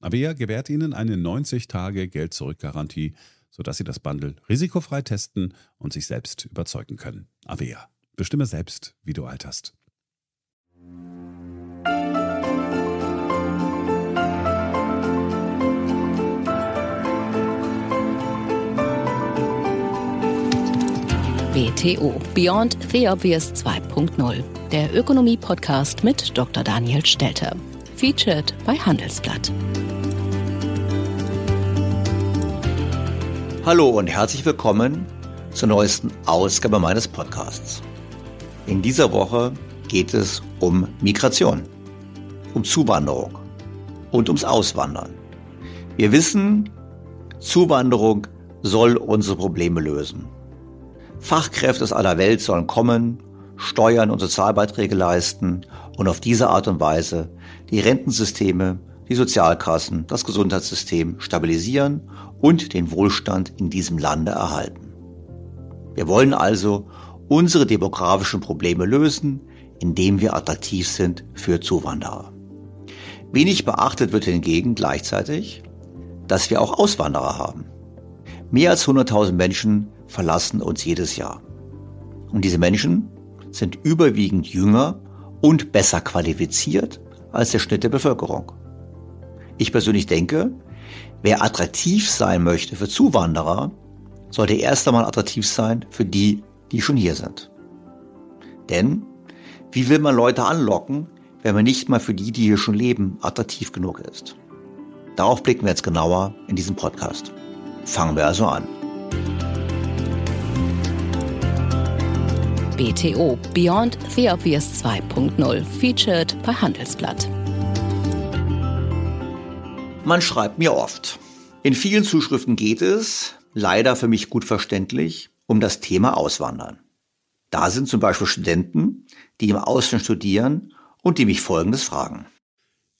Avea gewährt Ihnen eine 90-Tage-Geld-Zurück-Garantie, sodass Sie das Bundle risikofrei testen und sich selbst überzeugen können. Avea. Bestimme selbst, wie du alterst. BTO Beyond the Obvious 2.0, der Ökonomie-Podcast mit Dr. Daniel Stelter. Featured bei Handelsblatt. Hallo und herzlich willkommen zur neuesten Ausgabe meines Podcasts. In dieser Woche geht es um Migration, um Zuwanderung und ums Auswandern. Wir wissen, Zuwanderung soll unsere Probleme lösen. Fachkräfte aus aller Welt sollen kommen, Steuern und Sozialbeiträge leisten und auf diese Art und Weise die Rentensysteme, die Sozialkassen, das Gesundheitssystem stabilisieren und den Wohlstand in diesem Lande erhalten. Wir wollen also unsere demografischen Probleme lösen, indem wir attraktiv sind für Zuwanderer. Wenig beachtet wird hingegen gleichzeitig, dass wir auch Auswanderer haben. Mehr als 100.000 Menschen verlassen uns jedes Jahr. Und diese Menschen sind überwiegend jünger und besser qualifiziert als der Schnitt der Bevölkerung. Ich persönlich denke, wer attraktiv sein möchte für Zuwanderer, sollte erst einmal attraktiv sein für die, die schon hier sind. Denn wie will man Leute anlocken, wenn man nicht mal für die, die hier schon leben, attraktiv genug ist? Darauf blicken wir jetzt genauer in diesem Podcast. Fangen wir also an. BTO Beyond the Obvious 2.0 featured bei Handelsblatt. Man schreibt mir oft. In vielen Zuschriften geht es, leider für mich gut verständlich, um das Thema Auswandern. Da sind zum Beispiel Studenten, die im Ausland studieren und die mich Folgendes fragen.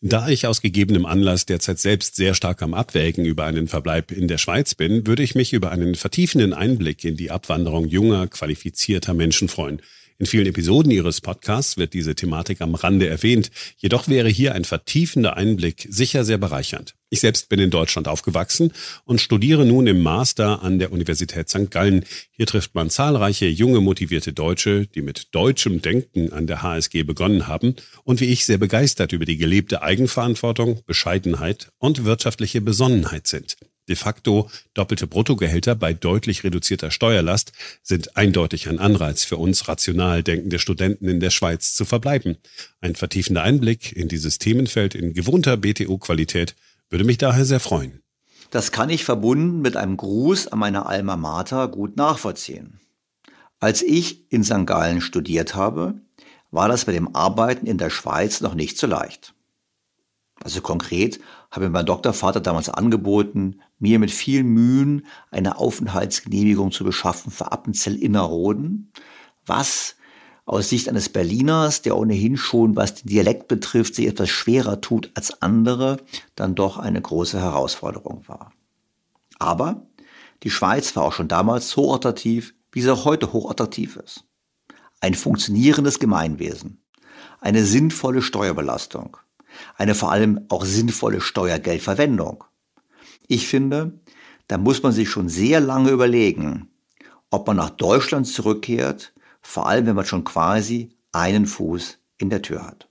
Da ich aus gegebenem Anlass derzeit selbst sehr stark am Abwägen über einen Verbleib in der Schweiz bin, würde ich mich über einen vertiefenden Einblick in die Abwanderung junger, qualifizierter Menschen freuen. In vielen Episoden Ihres Podcasts wird diese Thematik am Rande erwähnt. Jedoch wäre hier ein vertiefender Einblick sicher sehr bereichernd. Ich selbst bin in Deutschland aufgewachsen und studiere nun im Master an der Universität St. Gallen. Hier trifft man zahlreiche junge, motivierte Deutsche, die mit deutschem Denken an der HSG begonnen haben und wie ich sehr begeistert über die gelebte Eigenverantwortung, Bescheidenheit und wirtschaftliche Besonnenheit sind. De facto doppelte Bruttogehälter bei deutlich reduzierter Steuerlast sind eindeutig ein Anreiz für uns rational denkende Studenten in der Schweiz zu verbleiben. Ein vertiefender Einblick in dieses Themenfeld in gewohnter BTO-Qualität würde mich daher sehr freuen. Das kann ich verbunden mit einem Gruß an meine Alma Mater gut nachvollziehen. Als ich in St. Gallen studiert habe, war das bei dem Arbeiten in der Schweiz noch nicht so leicht. Also konkret habe mir mein Doktorvater damals angeboten, mir mit viel Mühen eine Aufenthaltsgenehmigung zu beschaffen für Appenzell-Innerrhoden, was aus Sicht eines Berliners, der ohnehin schon, was den Dialekt betrifft, sich etwas schwerer tut als andere, dann doch eine große Herausforderung war. Aber die Schweiz war auch schon damals so attraktiv, wie sie auch heute hochattraktiv ist. Ein funktionierendes Gemeinwesen, eine sinnvolle Steuerbelastung, eine vor allem auch sinnvolle Steuergeldverwendung. Ich finde, da muss man sich schon sehr lange überlegen, ob man nach Deutschland zurückkehrt, vor allem wenn man schon quasi einen Fuß in der Tür hat.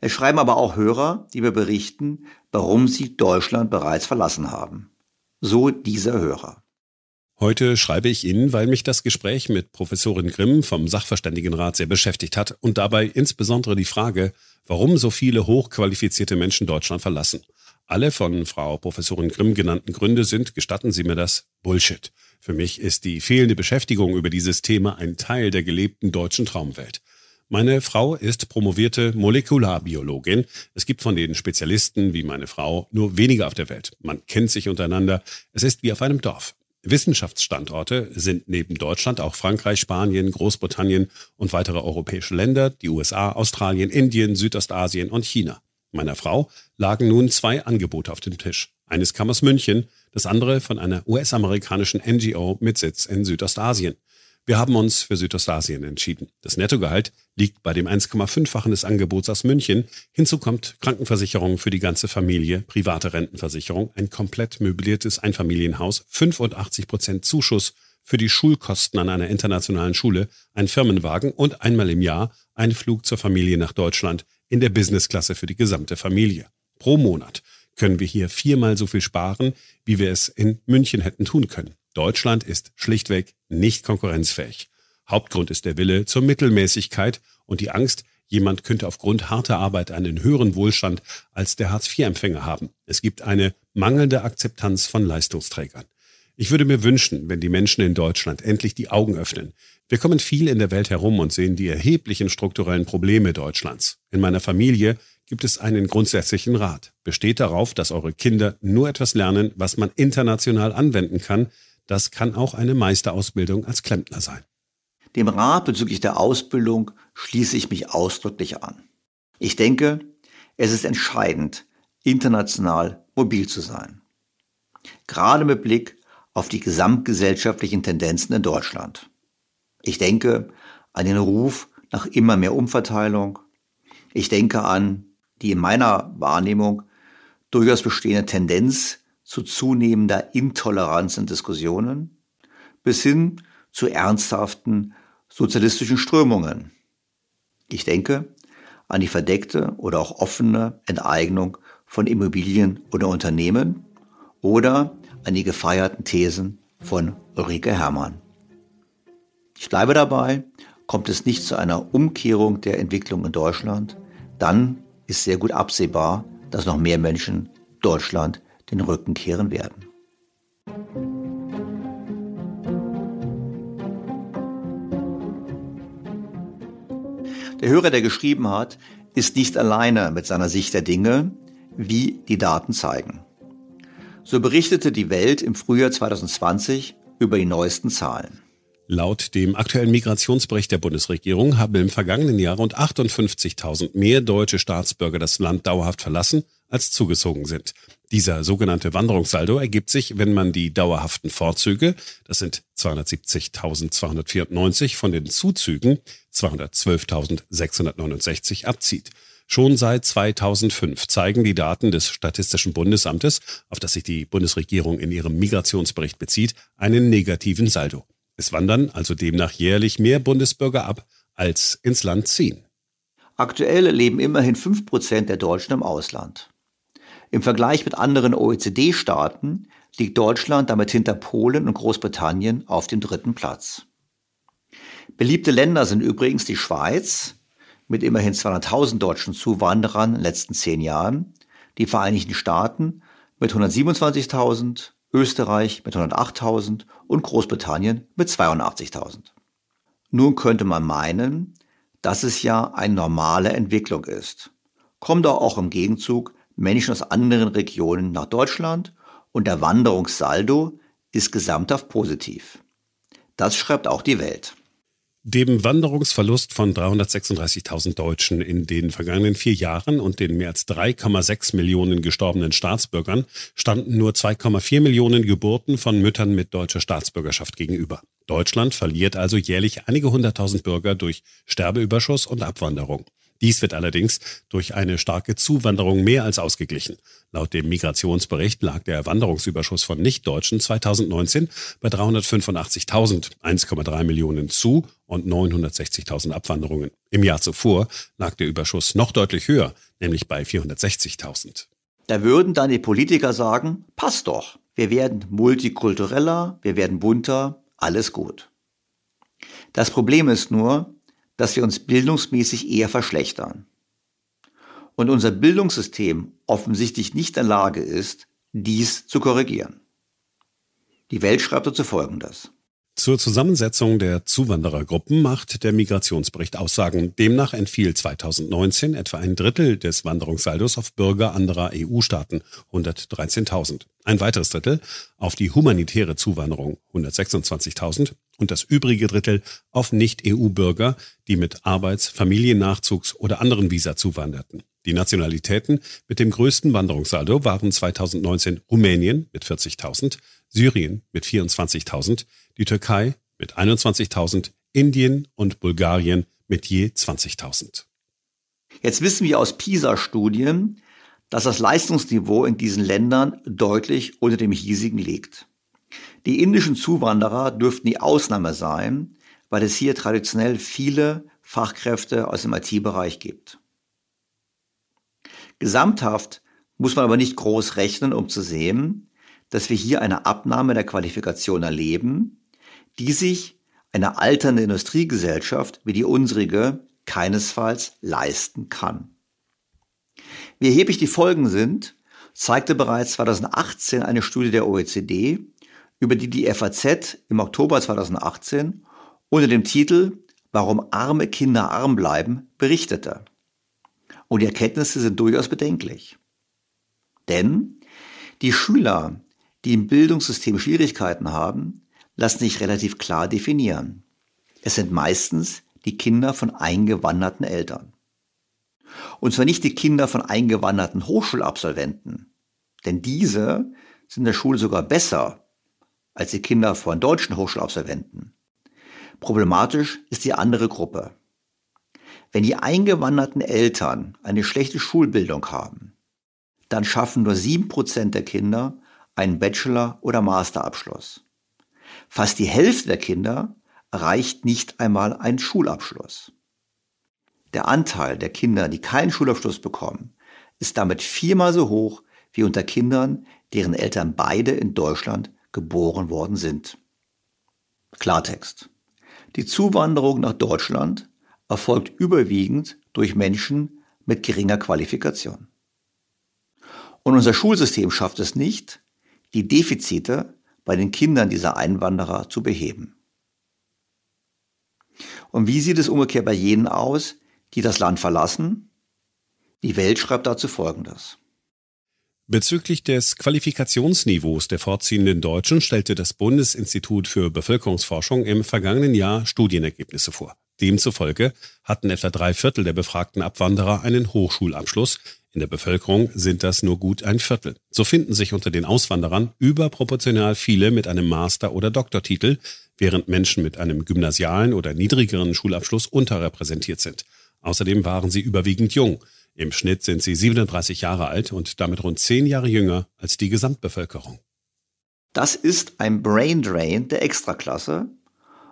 Es schreiben aber auch Hörer, die mir berichten, warum sie Deutschland bereits verlassen haben. So dieser Hörer. Heute schreibe ich Ihnen, weil mich das Gespräch mit Professorin Grimm vom Sachverständigenrat sehr beschäftigt hat und dabei insbesondere die Frage, warum so viele hochqualifizierte Menschen Deutschland verlassen. Alle von Frau Professorin Grimm genannten Gründe sind, gestatten Sie mir das, Bullshit. Für mich ist die fehlende Beschäftigung über dieses Thema ein Teil der gelebten deutschen Traumwelt. Meine Frau ist promovierte Molekularbiologin. Es gibt von den Spezialisten wie meine Frau nur wenige auf der Welt. Man kennt sich untereinander. Es ist wie auf einem Dorf. Wissenschaftsstandorte sind neben Deutschland auch Frankreich, Spanien, Großbritannien und weitere europäische Länder, die USA, Australien, Indien, Südostasien und China. Meiner Frau lagen nun zwei Angebote auf dem Tisch. Eines kam aus München, das andere von einer US-amerikanischen NGO mit Sitz in Südostasien. Wir haben uns für Südostasien entschieden. Das Nettogehalt liegt bei dem 1,5-fachen des Angebots aus München. Hinzu kommt Krankenversicherung für die ganze Familie, private Rentenversicherung, ein komplett möbliertes Einfamilienhaus, 85 Prozent Zuschuss für die Schulkosten an einer internationalen Schule, ein Firmenwagen und einmal im Jahr ein Flug zur Familie nach Deutschland in der Businessklasse für die gesamte Familie. Pro Monat können wir hier viermal so viel sparen, wie wir es in München hätten tun können. Deutschland ist schlichtweg nicht konkurrenzfähig. Hauptgrund ist der Wille zur Mittelmäßigkeit und die Angst, jemand könnte aufgrund harter Arbeit einen höheren Wohlstand als der Hartz-IV-Empfänger haben. Es gibt eine mangelnde Akzeptanz von Leistungsträgern. Ich würde mir wünschen, wenn die Menschen in Deutschland endlich die Augen öffnen. Wir kommen viel in der Welt herum und sehen die erheblichen strukturellen Probleme Deutschlands. In meiner Familie gibt es einen grundsätzlichen Rat. Besteht darauf, dass eure Kinder nur etwas lernen, was man international anwenden kann, das kann auch eine Meisterausbildung als Klempner sein. Dem Rat bezüglich der Ausbildung schließe ich mich ausdrücklich an. Ich denke, es ist entscheidend, international mobil zu sein. Gerade mit Blick auf die gesamtgesellschaftlichen Tendenzen in Deutschland. Ich denke an den Ruf nach immer mehr Umverteilung. Ich denke an die in meiner Wahrnehmung durchaus bestehende Tendenz zu zunehmender Intoleranz in Diskussionen bis hin zu ernsthaften sozialistischen Strömungen. Ich denke an die verdeckte oder auch offene Enteignung von Immobilien oder Unternehmen oder an die gefeierten Thesen von Ulrike Herrmann. Ich bleibe dabei, kommt es nicht zu einer Umkehrung der Entwicklung in Deutschland, dann ist sehr gut absehbar, dass noch mehr Menschen Deutschland den Rücken kehren werden. Der Hörer, der geschrieben hat, ist nicht alleine mit seiner Sicht der Dinge, wie die Daten zeigen. So berichtete die Welt im Frühjahr 2020 über die neuesten Zahlen. Laut dem aktuellen Migrationsbericht der Bundesregierung haben im vergangenen Jahr rund 58.000 mehr deutsche Staatsbürger das Land dauerhaft verlassen, als zugezogen sind. Dieser sogenannte Wanderungssaldo ergibt sich, wenn man die dauerhaften Vorzüge, das sind 270.294 von den Zuzügen 212.669 abzieht. Schon seit 2005 zeigen die Daten des Statistischen Bundesamtes, auf das sich die Bundesregierung in ihrem Migrationsbericht bezieht, einen negativen Saldo. Es wandern also demnach jährlich mehr Bundesbürger ab, als ins Land ziehen. Aktuell leben immerhin 5% der Deutschen im Ausland. Im Vergleich mit anderen OECD-Staaten liegt Deutschland damit hinter Polen und Großbritannien auf dem dritten Platz. Beliebte Länder sind übrigens die Schweiz mit immerhin 200.000 deutschen Zuwanderern in den letzten zehn Jahren, die Vereinigten Staaten mit 127.000, Österreich mit 108.000 und Großbritannien mit 82.000. Nun könnte man meinen, dass es ja eine normale Entwicklung ist. Kommen doch auch im Gegenzug Menschen aus anderen Regionen nach Deutschland und der Wanderungssaldo ist gesamthaft positiv. Das schreibt auch die Welt. Dem Wanderungsverlust von 336.000 Deutschen in den vergangenen vier Jahren und den mehr als 3,6 Millionen gestorbenen Staatsbürgern standen nur 2,4 Millionen Geburten von Müttern mit deutscher Staatsbürgerschaft gegenüber. Deutschland verliert also jährlich einige hunderttausend Bürger durch Sterbeüberschuss und Abwanderung. Dies wird allerdings durch eine starke Zuwanderung mehr als ausgeglichen. Laut dem Migrationsbericht lag der Wanderungsüberschuss von Nichtdeutschen 2019 bei 385.000, 1,3 Millionen zu und 960.000 Abwanderungen. Im Jahr zuvor lag der Überschuss noch deutlich höher, nämlich bei 460.000. Da würden dann die Politiker sagen, passt doch, wir werden multikultureller, wir werden bunter, alles gut. Das Problem ist nur, dass wir uns bildungsmäßig eher verschlechtern. Und unser Bildungssystem offensichtlich nicht in der Lage ist, dies zu korrigieren. Die Welt schreibt dazu Folgendes. Zur Zusammensetzung der Zuwanderergruppen macht der Migrationsbericht Aussagen. Demnach entfiel 2019 etwa ein Drittel des Wanderungssaldos auf Bürger anderer EU-Staaten, 113.000. Ein weiteres Drittel auf die humanitäre Zuwanderung, 126.000. Und das übrige Drittel auf Nicht-EU-Bürger, die mit Arbeits-, Familiennachzugs- oder anderen Visa zuwanderten. Die Nationalitäten mit dem größten Wanderungssaldo waren 2019 Rumänien mit 40.000, Syrien mit 24.000, die Türkei mit 21.000, Indien und Bulgarien mit je 20.000. Jetzt wissen wir aus PISA-Studien, dass das Leistungsniveau in diesen Ländern deutlich unter dem hiesigen liegt. Die indischen Zuwanderer dürften die Ausnahme sein, weil es hier traditionell viele Fachkräfte aus dem IT-Bereich gibt. Gesamthaft muss man aber nicht groß rechnen, um zu sehen, dass wir hier eine Abnahme der Qualifikation erleben, die sich eine alternde Industriegesellschaft wie die unsrige keinesfalls leisten kann. Wie erheblich die Folgen sind, zeigte bereits 2018 eine Studie der OECD, über die die FAZ im Oktober 2018 unter dem Titel Warum arme Kinder arm bleiben berichtete. Und die Erkenntnisse sind durchaus bedenklich. Denn die Schüler, die im Bildungssystem Schwierigkeiten haben, lassen sich relativ klar definieren. Es sind meistens die Kinder von eingewanderten Eltern. Und zwar nicht die Kinder von eingewanderten Hochschulabsolventen, denn diese sind in der Schule sogar besser als die Kinder von deutschen Hochschulabsolventen. Problematisch ist die andere Gruppe. Wenn die eingewanderten Eltern eine schlechte Schulbildung haben, dann schaffen nur sieben Prozent der Kinder einen Bachelor- oder Masterabschluss. Fast die Hälfte der Kinder erreicht nicht einmal einen Schulabschluss. Der Anteil der Kinder, die keinen Schulabschluss bekommen, ist damit viermal so hoch wie unter Kindern, deren Eltern beide in Deutschland geboren worden sind. Klartext. Die Zuwanderung nach Deutschland erfolgt überwiegend durch Menschen mit geringer Qualifikation. Und unser Schulsystem schafft es nicht, die Defizite bei den Kindern dieser Einwanderer zu beheben. Und wie sieht es umgekehrt bei jenen aus, die das Land verlassen? Die Welt schreibt dazu Folgendes. Bezüglich des Qualifikationsniveaus der vorziehenden Deutschen stellte das Bundesinstitut für Bevölkerungsforschung im vergangenen Jahr Studienergebnisse vor. Demzufolge hatten etwa drei Viertel der befragten Abwanderer einen Hochschulabschluss. In der Bevölkerung sind das nur gut ein Viertel. So finden sich unter den Auswanderern überproportional viele mit einem Master- oder Doktortitel, während Menschen mit einem gymnasialen oder niedrigeren Schulabschluss unterrepräsentiert sind. Außerdem waren sie überwiegend jung. Im Schnitt sind sie 37 Jahre alt und damit rund 10 Jahre jünger als die Gesamtbevölkerung. Das ist ein Brain Drain der Extraklasse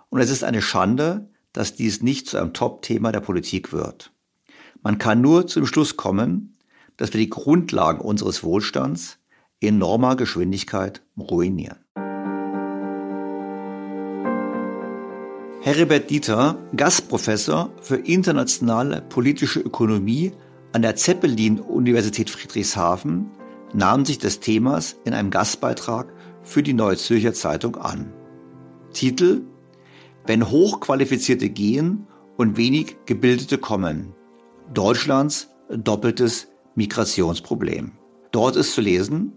und es ist eine Schande, dass dies nicht zu einem Top-Thema der Politik wird. Man kann nur zum Schluss kommen, dass wir die Grundlagen unseres Wohlstands enormer Geschwindigkeit ruinieren. Heribert Dieter, Gastprofessor für internationale politische Ökonomie an der Zeppelin-Universität Friedrichshafen nahm sich des Themas in einem Gastbeitrag für die Neue Zürcher Zeitung an. Titel Wenn Hochqualifizierte gehen und wenig Gebildete kommen. Deutschlands doppeltes Migrationsproblem. Dort ist zu lesen,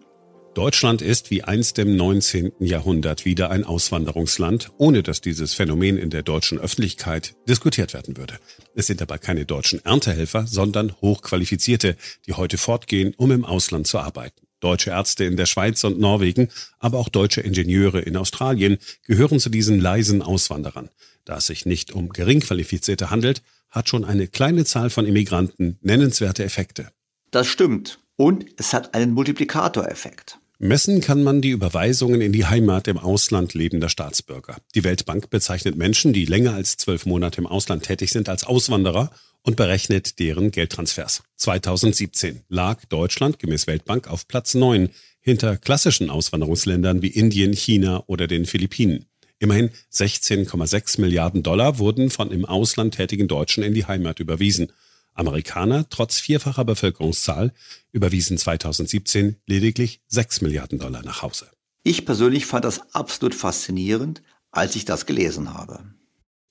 Deutschland ist wie einst im 19. Jahrhundert wieder ein Auswanderungsland, ohne dass dieses Phänomen in der deutschen Öffentlichkeit diskutiert werden würde. Es sind aber keine deutschen Erntehelfer, sondern Hochqualifizierte, die heute fortgehen, um im Ausland zu arbeiten. Deutsche Ärzte in der Schweiz und Norwegen, aber auch deutsche Ingenieure in Australien gehören zu diesen leisen Auswanderern. Da es sich nicht um Geringqualifizierte handelt, hat schon eine kleine Zahl von Immigranten nennenswerte Effekte. Das stimmt. Und es hat einen Multiplikatoreffekt. Messen kann man die Überweisungen in die Heimat im Ausland lebender Staatsbürger. Die Weltbank bezeichnet Menschen, die länger als zwölf Monate im Ausland tätig sind, als Auswanderer und berechnet deren Geldtransfers. 2017 lag Deutschland gemäß Weltbank auf Platz 9 hinter klassischen Auswanderungsländern wie Indien, China oder den Philippinen. Immerhin 16,6 Milliarden Dollar wurden von im Ausland tätigen Deutschen in die Heimat überwiesen. Amerikaner, trotz vierfacher Bevölkerungszahl, überwiesen 2017 lediglich 6 Milliarden Dollar nach Hause. Ich persönlich fand das absolut faszinierend, als ich das gelesen habe.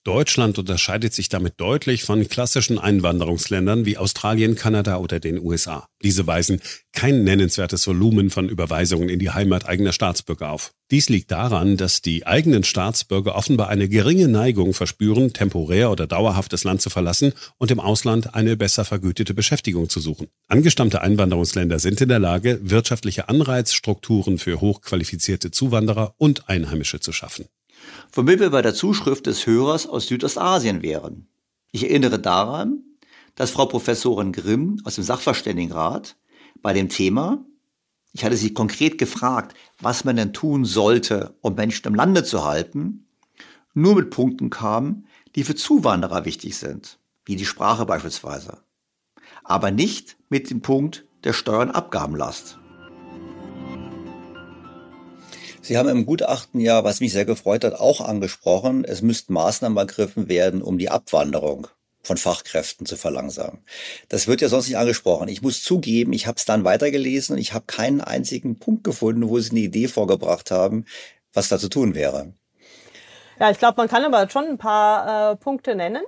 Deutschland unterscheidet sich damit deutlich von klassischen Einwanderungsländern wie Australien, Kanada oder den USA. Diese weisen kein nennenswertes Volumen von Überweisungen in die Heimat eigener Staatsbürger auf. Dies liegt daran, dass die eigenen Staatsbürger offenbar eine geringe Neigung verspüren, temporär oder dauerhaft das Land zu verlassen und im Ausland eine besser vergütete Beschäftigung zu suchen. Angestammte Einwanderungsländer sind in der Lage, wirtschaftliche Anreizstrukturen für hochqualifizierte Zuwanderer und Einheimische zu schaffen womit wir bei der Zuschrift des Hörers aus Südostasien wären. Ich erinnere daran, dass Frau Professorin Grimm aus dem Sachverständigenrat bei dem Thema, ich hatte sie konkret gefragt, was man denn tun sollte, um Menschen im Lande zu halten, nur mit Punkten kam, die für Zuwanderer wichtig sind, wie die Sprache beispielsweise, aber nicht mit dem Punkt der Steuernabgabenlast. Sie haben im Gutachten ja, was mich sehr gefreut hat, auch angesprochen, es müssten Maßnahmen ergriffen werden, um die Abwanderung von Fachkräften zu verlangsamen. Das wird ja sonst nicht angesprochen. Ich muss zugeben, ich habe es dann weitergelesen und ich habe keinen einzigen Punkt gefunden, wo Sie eine Idee vorgebracht haben, was da zu tun wäre. Ja, ich glaube, man kann aber schon ein paar äh, Punkte nennen.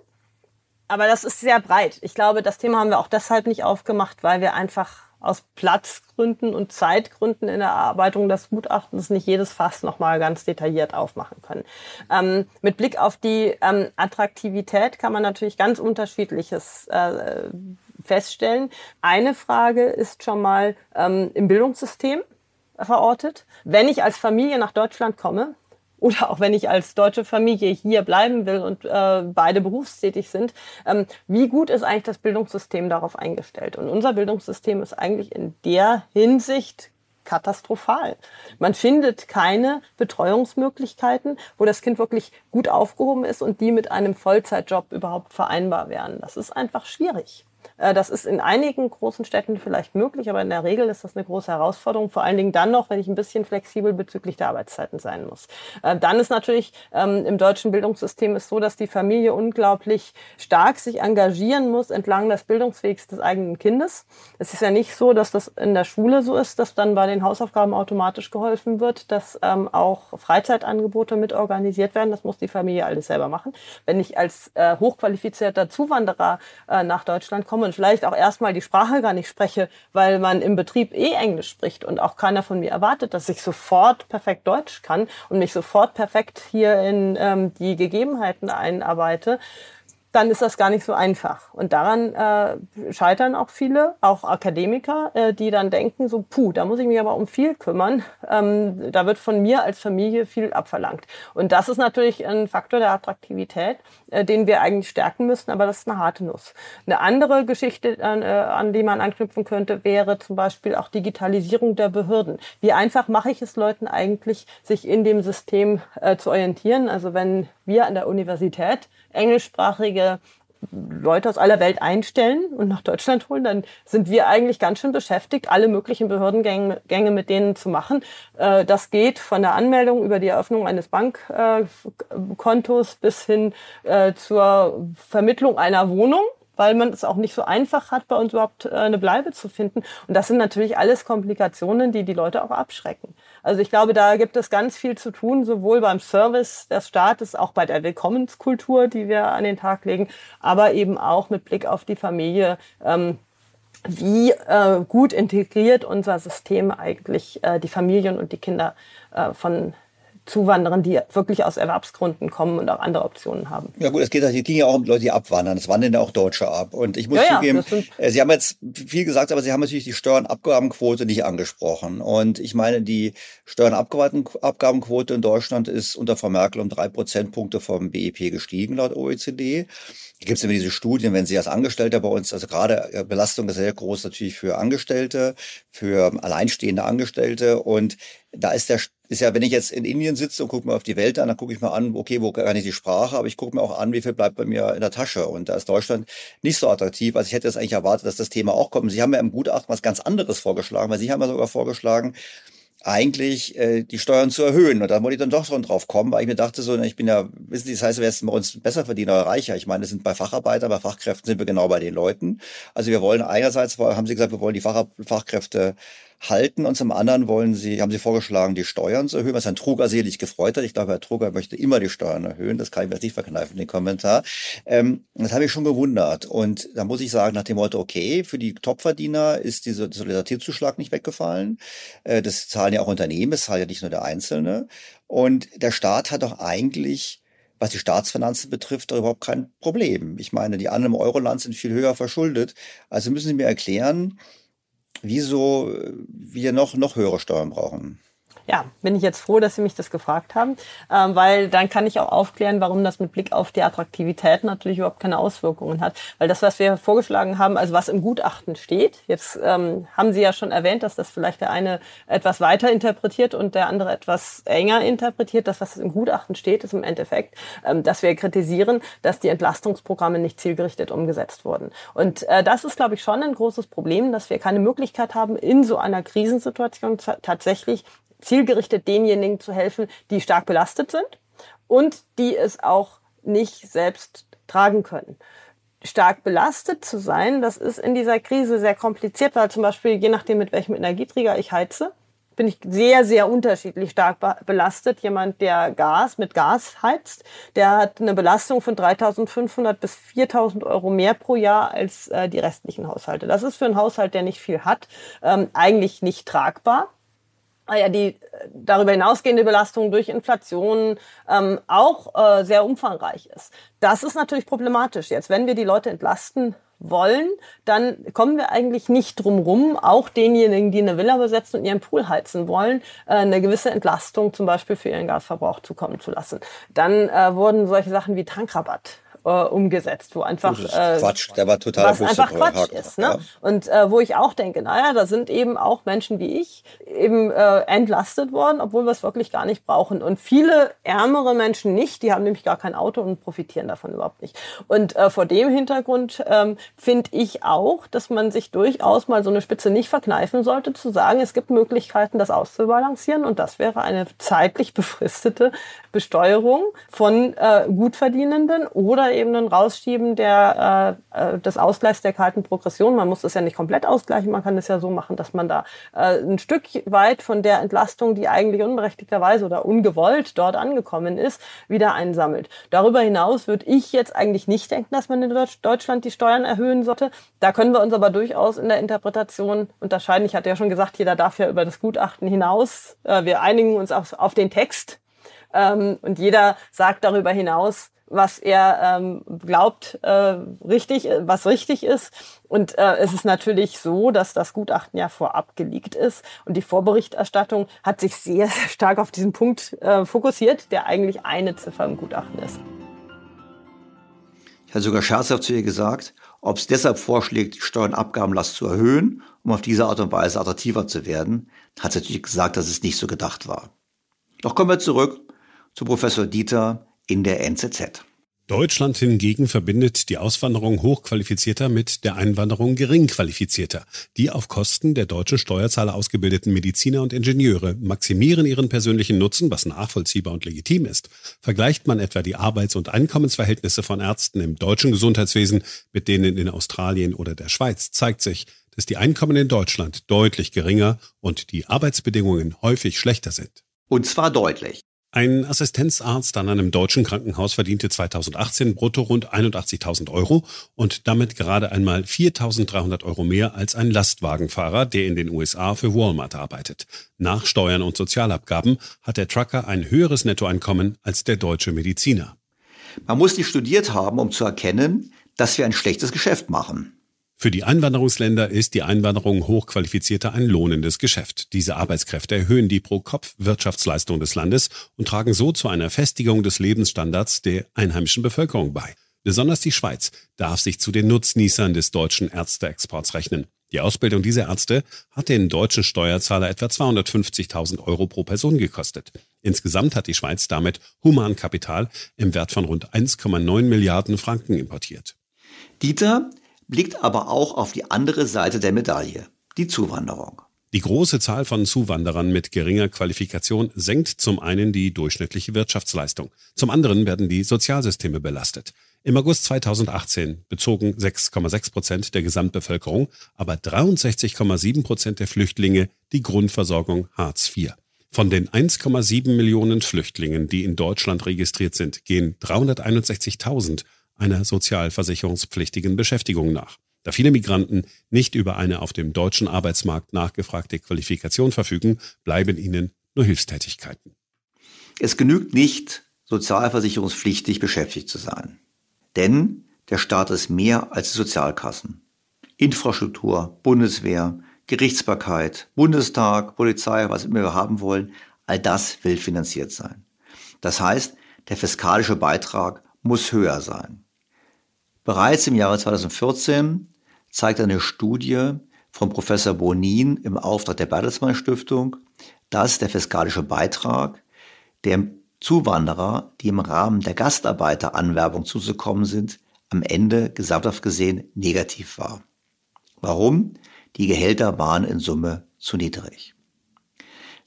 Aber das ist sehr breit. Ich glaube, das Thema haben wir auch deshalb nicht aufgemacht, weil wir einfach aus Platzgründen und Zeitgründen in der Erarbeitung des Gutachtens nicht jedes Fass nochmal ganz detailliert aufmachen können. Ähm, mit Blick auf die ähm, Attraktivität kann man natürlich ganz unterschiedliches äh, feststellen. Eine Frage ist schon mal ähm, im Bildungssystem verortet. Wenn ich als Familie nach Deutschland komme, oder auch wenn ich als deutsche Familie hier bleiben will und äh, beide berufstätig sind, ähm, wie gut ist eigentlich das Bildungssystem darauf eingestellt? Und unser Bildungssystem ist eigentlich in der Hinsicht katastrophal. Man findet keine Betreuungsmöglichkeiten, wo das Kind wirklich gut aufgehoben ist und die mit einem Vollzeitjob überhaupt vereinbar wären. Das ist einfach schwierig. Äh, das ist in einigen großen Städten vielleicht möglich, aber in der Regel ist das eine große Herausforderung, vor allen Dingen dann noch, wenn ich ein bisschen flexibel bezüglich der Arbeitszeiten sein muss. Äh, dann ist natürlich ähm, im deutschen Bildungssystem ist so, dass die Familie unglaublich stark sich engagieren muss entlang des Bildungswegs des eigenen Kindes. Es ist ja nicht so, dass das in der Schule so ist, dass dann bei den Hausaufgaben automatisch geholfen wird, dass ähm, auch Freizeitangebote mit organisiert werden. Das muss die Familie alles selber machen. Wenn ich als äh, hochqualifizierter Zuwanderer nach Deutschland komme, und vielleicht auch erstmal die Sprache gar nicht spreche, weil man im Betrieb eh Englisch spricht und auch keiner von mir erwartet, dass ich sofort perfekt Deutsch kann und mich sofort perfekt hier in ähm, die Gegebenheiten einarbeite, dann ist das gar nicht so einfach. Und daran äh, scheitern auch viele, auch Akademiker, äh, die dann denken, so, puh, da muss ich mich aber um viel kümmern. Ähm, da wird von mir als Familie viel abverlangt. Und das ist natürlich ein Faktor der Attraktivität, äh, den wir eigentlich stärken müssen, aber das ist eine harte Nuss. Eine andere Geschichte, äh, an die man anknüpfen könnte, wäre zum Beispiel auch Digitalisierung der Behörden. Wie einfach mache ich es Leuten eigentlich, sich in dem System äh, zu orientieren? Also wenn wir an der Universität englischsprachige Leute aus aller Welt einstellen und nach Deutschland holen, dann sind wir eigentlich ganz schön beschäftigt, alle möglichen Behördengänge mit denen zu machen. Äh, das geht von der Anmeldung über die Eröffnung eines Bankkontos bis hin äh, zur Vermittlung einer Wohnung weil man es auch nicht so einfach hat, bei uns überhaupt äh, eine Bleibe zu finden. Und das sind natürlich alles Komplikationen, die die Leute auch abschrecken. Also ich glaube, da gibt es ganz viel zu tun, sowohl beim Service des Staates, auch bei der Willkommenskultur, die wir an den Tag legen, aber eben auch mit Blick auf die Familie. Ähm, wie äh, gut integriert unser System eigentlich äh, die Familien und die Kinder äh, von Zuwanderern, die wirklich aus Erwerbsgründen kommen und auch andere Optionen haben. Ja gut, es geht, es ging ja auch um Leute, die abwandern. Es wandern ja auch Deutsche ab. Und ich muss ja, zugeben, ja, äh, Sie haben jetzt viel gesagt, aber Sie haben natürlich die Steuernabgabenquote nicht angesprochen. Und ich meine, die Steuernabgabenquote in Deutschland ist unter Frau Merkel um drei Prozentpunkte vom BIP gestiegen, laut OECD. Hier gibt es immer diese Studien, wenn Sie als Angestellter bei uns, also gerade äh, Belastung ist sehr groß natürlich für Angestellte, für alleinstehende Angestellte. Und da ist der ist ja, wenn ich jetzt in Indien sitze und gucke mir auf die Welt an, dann gucke ich mir an, okay, wo kann ich die Sprache, aber ich gucke mir auch an, wie viel bleibt bei mir in der Tasche. Und da ist Deutschland nicht so attraktiv. Also ich hätte jetzt eigentlich erwartet, dass das Thema auch kommt. Sie haben ja im Gutachten was ganz anderes vorgeschlagen, weil Sie haben ja sogar vorgeschlagen, eigentlich äh, die Steuern zu erhöhen. Und da wollte ich dann doch schon drauf kommen, weil ich mir dachte so, ich bin ja, wissen Sie, das heißt, wir sind bei uns besser verdiener oder reicher. Ich meine, wir sind bei Facharbeiter, bei Fachkräften sind wir genau bei den Leuten. Also wir wollen einerseits, haben Sie gesagt, wir wollen die Fach, Fachkräfte halten und zum anderen wollen sie, haben sie vorgeschlagen, die Steuern zu erhöhen, was Herrn Truger sicherlich gefreut hat. Ich glaube, Herr Truger möchte immer die Steuern erhöhen. Das kann ich mir nicht verkneifen, den Kommentar. Ähm, das habe ich schon gewundert. Und da muss ich sagen, nach dem Motto, okay, für die Topverdiener ist dieser Solidaritätszuschlag nicht weggefallen. Äh, das zahlen ja auch Unternehmen, es zahlt ja nicht nur der Einzelne. Und der Staat hat doch eigentlich was die Staatsfinanzen betrifft, überhaupt kein Problem. Ich meine, die anderen im Euroland sind viel höher verschuldet. Also müssen Sie mir erklären, wieso wir noch, noch höhere Steuern brauchen ja, bin ich jetzt froh, dass Sie mich das gefragt haben, ähm, weil dann kann ich auch aufklären, warum das mit Blick auf die Attraktivität natürlich überhaupt keine Auswirkungen hat. Weil das, was wir vorgeschlagen haben, also was im Gutachten steht, jetzt ähm, haben Sie ja schon erwähnt, dass das vielleicht der eine etwas weiter interpretiert und der andere etwas enger interpretiert. Das, was im Gutachten steht, ist im Endeffekt, ähm, dass wir kritisieren, dass die Entlastungsprogramme nicht zielgerichtet umgesetzt wurden. Und äh, das ist, glaube ich, schon ein großes Problem, dass wir keine Möglichkeit haben, in so einer Krisensituation tatsächlich zielgerichtet denjenigen zu helfen, die stark belastet sind und die es auch nicht selbst tragen können. Stark belastet zu sein, das ist in dieser Krise sehr kompliziert, weil zum Beispiel je nachdem, mit welchem Energieträger ich heize, bin ich sehr, sehr unterschiedlich stark belastet. Jemand, der Gas mit Gas heizt, der hat eine Belastung von 3.500 bis 4.000 Euro mehr pro Jahr als äh, die restlichen Haushalte. Das ist für einen Haushalt, der nicht viel hat, ähm, eigentlich nicht tragbar. Ah ja, die äh, darüber hinausgehende Belastung durch Inflation ähm, auch äh, sehr umfangreich ist. Das ist natürlich problematisch. Jetzt, wenn wir die Leute entlasten wollen, dann kommen wir eigentlich nicht drum rum, auch denjenigen, die eine Villa besetzen und ihren Pool heizen wollen, äh, eine gewisse Entlastung zum Beispiel für ihren Gasverbrauch zukommen zu lassen. Dann äh, wurden solche Sachen wie Tankrabatt äh, umgesetzt, wo einfach äh, Quatsch, der war total was einfach Quatsch ist, ne? Ja. Und äh, wo ich auch denke, naja, da sind eben auch Menschen wie ich eben äh, entlastet worden, obwohl wir es wirklich gar nicht brauchen. Und viele ärmere Menschen nicht, die haben nämlich gar kein Auto und profitieren davon überhaupt nicht. Und äh, vor dem Hintergrund ähm, finde ich auch, dass man sich durchaus mal so eine Spitze nicht verkneifen sollte, zu sagen, es gibt Möglichkeiten, das auszubalancieren und das wäre eine zeitlich befristete Besteuerung von äh, Gutverdienenden oder Steuerebenen rausschieben der, äh, äh, des Ausgleichs der kalten Progression. Man muss das ja nicht komplett ausgleichen, man kann es ja so machen, dass man da äh, ein Stück weit von der Entlastung, die eigentlich unberechtigterweise oder ungewollt dort angekommen ist, wieder einsammelt. Darüber hinaus würde ich jetzt eigentlich nicht denken, dass man in Deutschland die Steuern erhöhen sollte. Da können wir uns aber durchaus in der Interpretation unterscheiden. Ich hatte ja schon gesagt, jeder darf ja über das Gutachten hinaus. Äh, wir einigen uns auf, auf den Text ähm, und jeder sagt darüber hinaus, was er ähm, glaubt, äh, richtig, was richtig ist. Und äh, es ist natürlich so, dass das Gutachten ja vorab geleakt ist und die Vorberichterstattung hat sich sehr, sehr stark auf diesen Punkt äh, fokussiert, der eigentlich eine Ziffer im Gutachten ist. Ich hatte sogar scherzhaft zu ihr gesagt, ob es deshalb vorschlägt, die Steuernabgabenlast zu erhöhen, um auf diese Art und Weise attraktiver zu werden, hat sie natürlich gesagt, dass es nicht so gedacht war. Doch kommen wir zurück zu Professor Dieter in der NZZ. Deutschland hingegen verbindet die Auswanderung hochqualifizierter mit der Einwanderung geringqualifizierter. Die auf Kosten der deutschen Steuerzahler ausgebildeten Mediziner und Ingenieure maximieren ihren persönlichen Nutzen, was nachvollziehbar und legitim ist. Vergleicht man etwa die Arbeits- und Einkommensverhältnisse von Ärzten im deutschen Gesundheitswesen mit denen in Australien oder der Schweiz, zeigt sich, dass die Einkommen in Deutschland deutlich geringer und die Arbeitsbedingungen häufig schlechter sind. Und zwar deutlich. Ein Assistenzarzt an einem deutschen Krankenhaus verdiente 2018 brutto rund 81.000 Euro und damit gerade einmal 4.300 Euro mehr als ein Lastwagenfahrer, der in den USA für Walmart arbeitet. Nach Steuern und Sozialabgaben hat der Trucker ein höheres Nettoeinkommen als der deutsche Mediziner. Man muss nicht studiert haben, um zu erkennen, dass wir ein schlechtes Geschäft machen. Für die Einwanderungsländer ist die Einwanderung hochqualifizierter ein lohnendes Geschäft. Diese Arbeitskräfte erhöhen die Pro-Kopf-Wirtschaftsleistung des Landes und tragen so zu einer Festigung des Lebensstandards der einheimischen Bevölkerung bei. Besonders die Schweiz darf sich zu den Nutznießern des deutschen Ärzteexports rechnen. Die Ausbildung dieser Ärzte hat den deutschen Steuerzahler etwa 250.000 Euro pro Person gekostet. Insgesamt hat die Schweiz damit Humankapital im Wert von rund 1,9 Milliarden Franken importiert. Dieter blickt aber auch auf die andere Seite der Medaille, die Zuwanderung. Die große Zahl von Zuwanderern mit geringer Qualifikation senkt zum einen die durchschnittliche Wirtschaftsleistung, zum anderen werden die Sozialsysteme belastet. Im August 2018 bezogen 6,6 Prozent der Gesamtbevölkerung, aber 63,7 Prozent der Flüchtlinge die Grundversorgung Hartz IV. Von den 1,7 Millionen Flüchtlingen, die in Deutschland registriert sind, gehen 361.000 einer sozialversicherungspflichtigen Beschäftigung nach. Da viele Migranten nicht über eine auf dem deutschen Arbeitsmarkt nachgefragte Qualifikation verfügen, bleiben ihnen nur Hilfstätigkeiten. Es genügt nicht, sozialversicherungspflichtig beschäftigt zu sein. Denn der Staat ist mehr als die Sozialkassen. Infrastruktur, Bundeswehr, Gerichtsbarkeit, Bundestag, Polizei, was immer wir haben wollen, all das will finanziert sein. Das heißt, der fiskalische Beitrag muss höher sein. Bereits im Jahre 2014 zeigt eine Studie von Professor Bonin im Auftrag der Bertelsmann Stiftung, dass der fiskalische Beitrag der Zuwanderer, die im Rahmen der Gastarbeiteranwerbung zuzukommen sind, am Ende gesamthaft gesehen negativ war. Warum? Die Gehälter waren in Summe zu niedrig.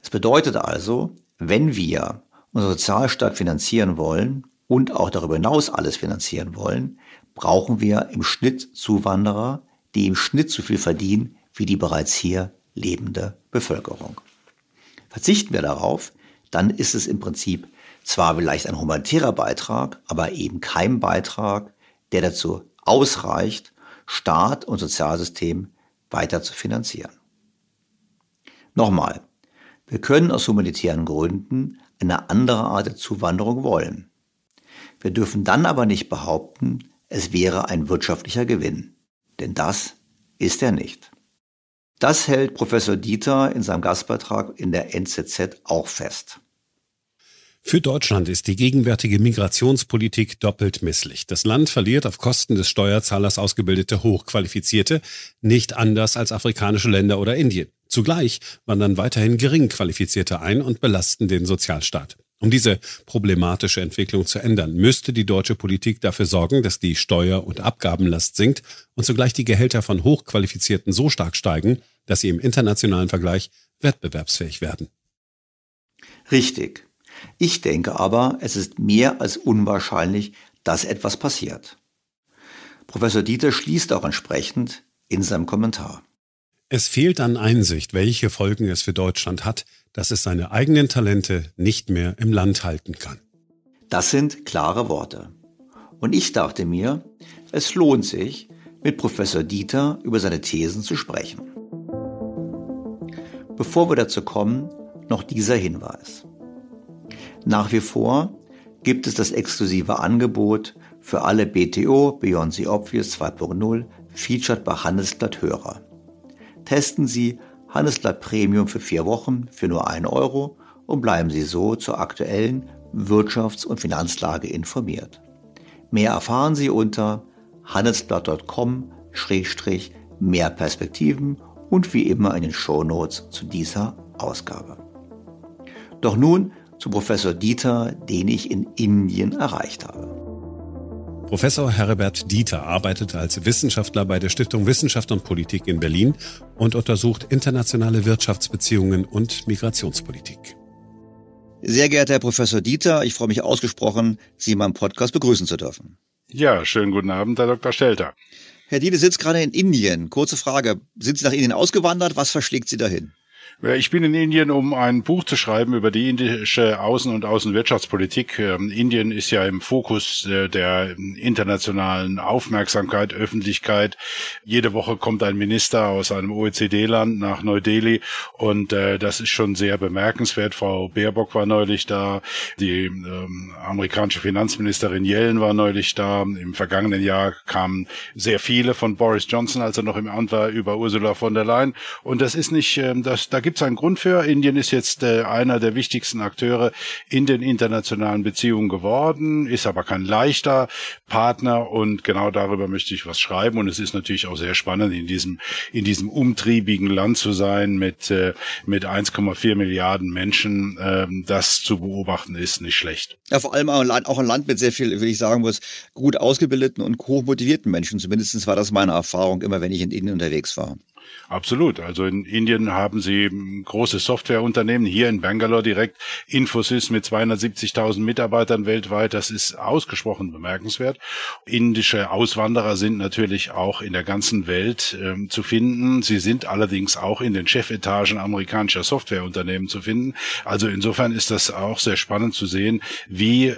Es bedeutet also, wenn wir unseren Sozialstaat finanzieren wollen und auch darüber hinaus alles finanzieren wollen, brauchen wir im Schnitt Zuwanderer, die im Schnitt so viel verdienen wie die bereits hier lebende Bevölkerung. Verzichten wir darauf, dann ist es im Prinzip zwar vielleicht ein humanitärer Beitrag, aber eben kein Beitrag, der dazu ausreicht, Staat und Sozialsystem weiter zu finanzieren. Nochmal, wir können aus humanitären Gründen eine andere Art der Zuwanderung wollen. Wir dürfen dann aber nicht behaupten, es wäre ein wirtschaftlicher Gewinn. Denn das ist er nicht. Das hält Professor Dieter in seinem Gastbeitrag in der NZZ auch fest. Für Deutschland ist die gegenwärtige Migrationspolitik doppelt misslich. Das Land verliert auf Kosten des Steuerzahlers ausgebildete Hochqualifizierte, nicht anders als afrikanische Länder oder Indien. Zugleich wandern weiterhin gering Qualifizierte ein und belasten den Sozialstaat. Um diese problematische Entwicklung zu ändern, müsste die deutsche Politik dafür sorgen, dass die Steuer- und Abgabenlast sinkt und zugleich die Gehälter von Hochqualifizierten so stark steigen, dass sie im internationalen Vergleich wettbewerbsfähig werden. Richtig. Ich denke aber, es ist mehr als unwahrscheinlich, dass etwas passiert. Professor Dieter schließt auch entsprechend in seinem Kommentar. Es fehlt an Einsicht, welche Folgen es für Deutschland hat, dass es seine eigenen Talente nicht mehr im Land halten kann. Das sind klare Worte. Und ich dachte mir, es lohnt sich, mit Professor Dieter über seine Thesen zu sprechen. Bevor wir dazu kommen, noch dieser Hinweis. Nach wie vor gibt es das exklusive Angebot für alle BTO Beyond the Obvious 2.0 Featured bei Handelsblatt Hörer. Testen Sie Handelsblatt Premium für vier Wochen für nur ein Euro und bleiben Sie so zur aktuellen Wirtschafts- und Finanzlage informiert. Mehr erfahren Sie unter handelsblatt.com-mehr Perspektiven und wie immer in den Shownotes zu dieser Ausgabe. Doch nun zu Professor Dieter, den ich in Indien erreicht habe. Professor Herbert Dieter arbeitet als Wissenschaftler bei der Stiftung Wissenschaft und Politik in Berlin und untersucht internationale Wirtschaftsbeziehungen und Migrationspolitik. Sehr geehrter Herr Professor Dieter, ich freue mich ausgesprochen, Sie in meinem Podcast begrüßen zu dürfen. Ja, schönen guten Abend, Herr Dr. Stelter. Herr Dieter sitzt gerade in Indien. Kurze Frage. Sind Sie nach Indien ausgewandert? Was verschlägt Sie dahin? Ich bin in Indien, um ein Buch zu schreiben über die indische Außen- und Außenwirtschaftspolitik. Ähm, Indien ist ja im Fokus äh, der internationalen Aufmerksamkeit, Öffentlichkeit. Jede Woche kommt ein Minister aus einem OECD-Land nach Neu-Delhi und äh, das ist schon sehr bemerkenswert. Frau Baerbock war neulich da, die ähm, amerikanische Finanzministerin Yellen war neulich da. Im vergangenen Jahr kamen sehr viele von Boris Johnson, als er noch im Amt war, über Ursula von der Leyen. Und das ist nicht, ähm, das, da gibt es einen Grund für. Indien ist jetzt äh, einer der wichtigsten Akteure in den internationalen Beziehungen geworden, ist aber kein leichter Partner und genau darüber möchte ich was schreiben. Und es ist natürlich auch sehr spannend, in diesem, in diesem umtriebigen Land zu sein mit, äh, mit 1,4 Milliarden Menschen. Äh, das zu beobachten ist nicht schlecht. Ja, vor allem auch ein Land, mit sehr viel, will ich sagen muss, gut ausgebildeten und hochmotivierten Menschen. Zumindest war das meine Erfahrung immer, wenn ich in Indien unterwegs war. Absolut. Also in Indien haben sie große Softwareunternehmen, hier in Bangalore direkt Infosys mit 270.000 Mitarbeitern weltweit. Das ist ausgesprochen bemerkenswert. Indische Auswanderer sind natürlich auch in der ganzen Welt ähm, zu finden. Sie sind allerdings auch in den Chefetagen amerikanischer Softwareunternehmen zu finden. Also insofern ist das auch sehr spannend zu sehen, wie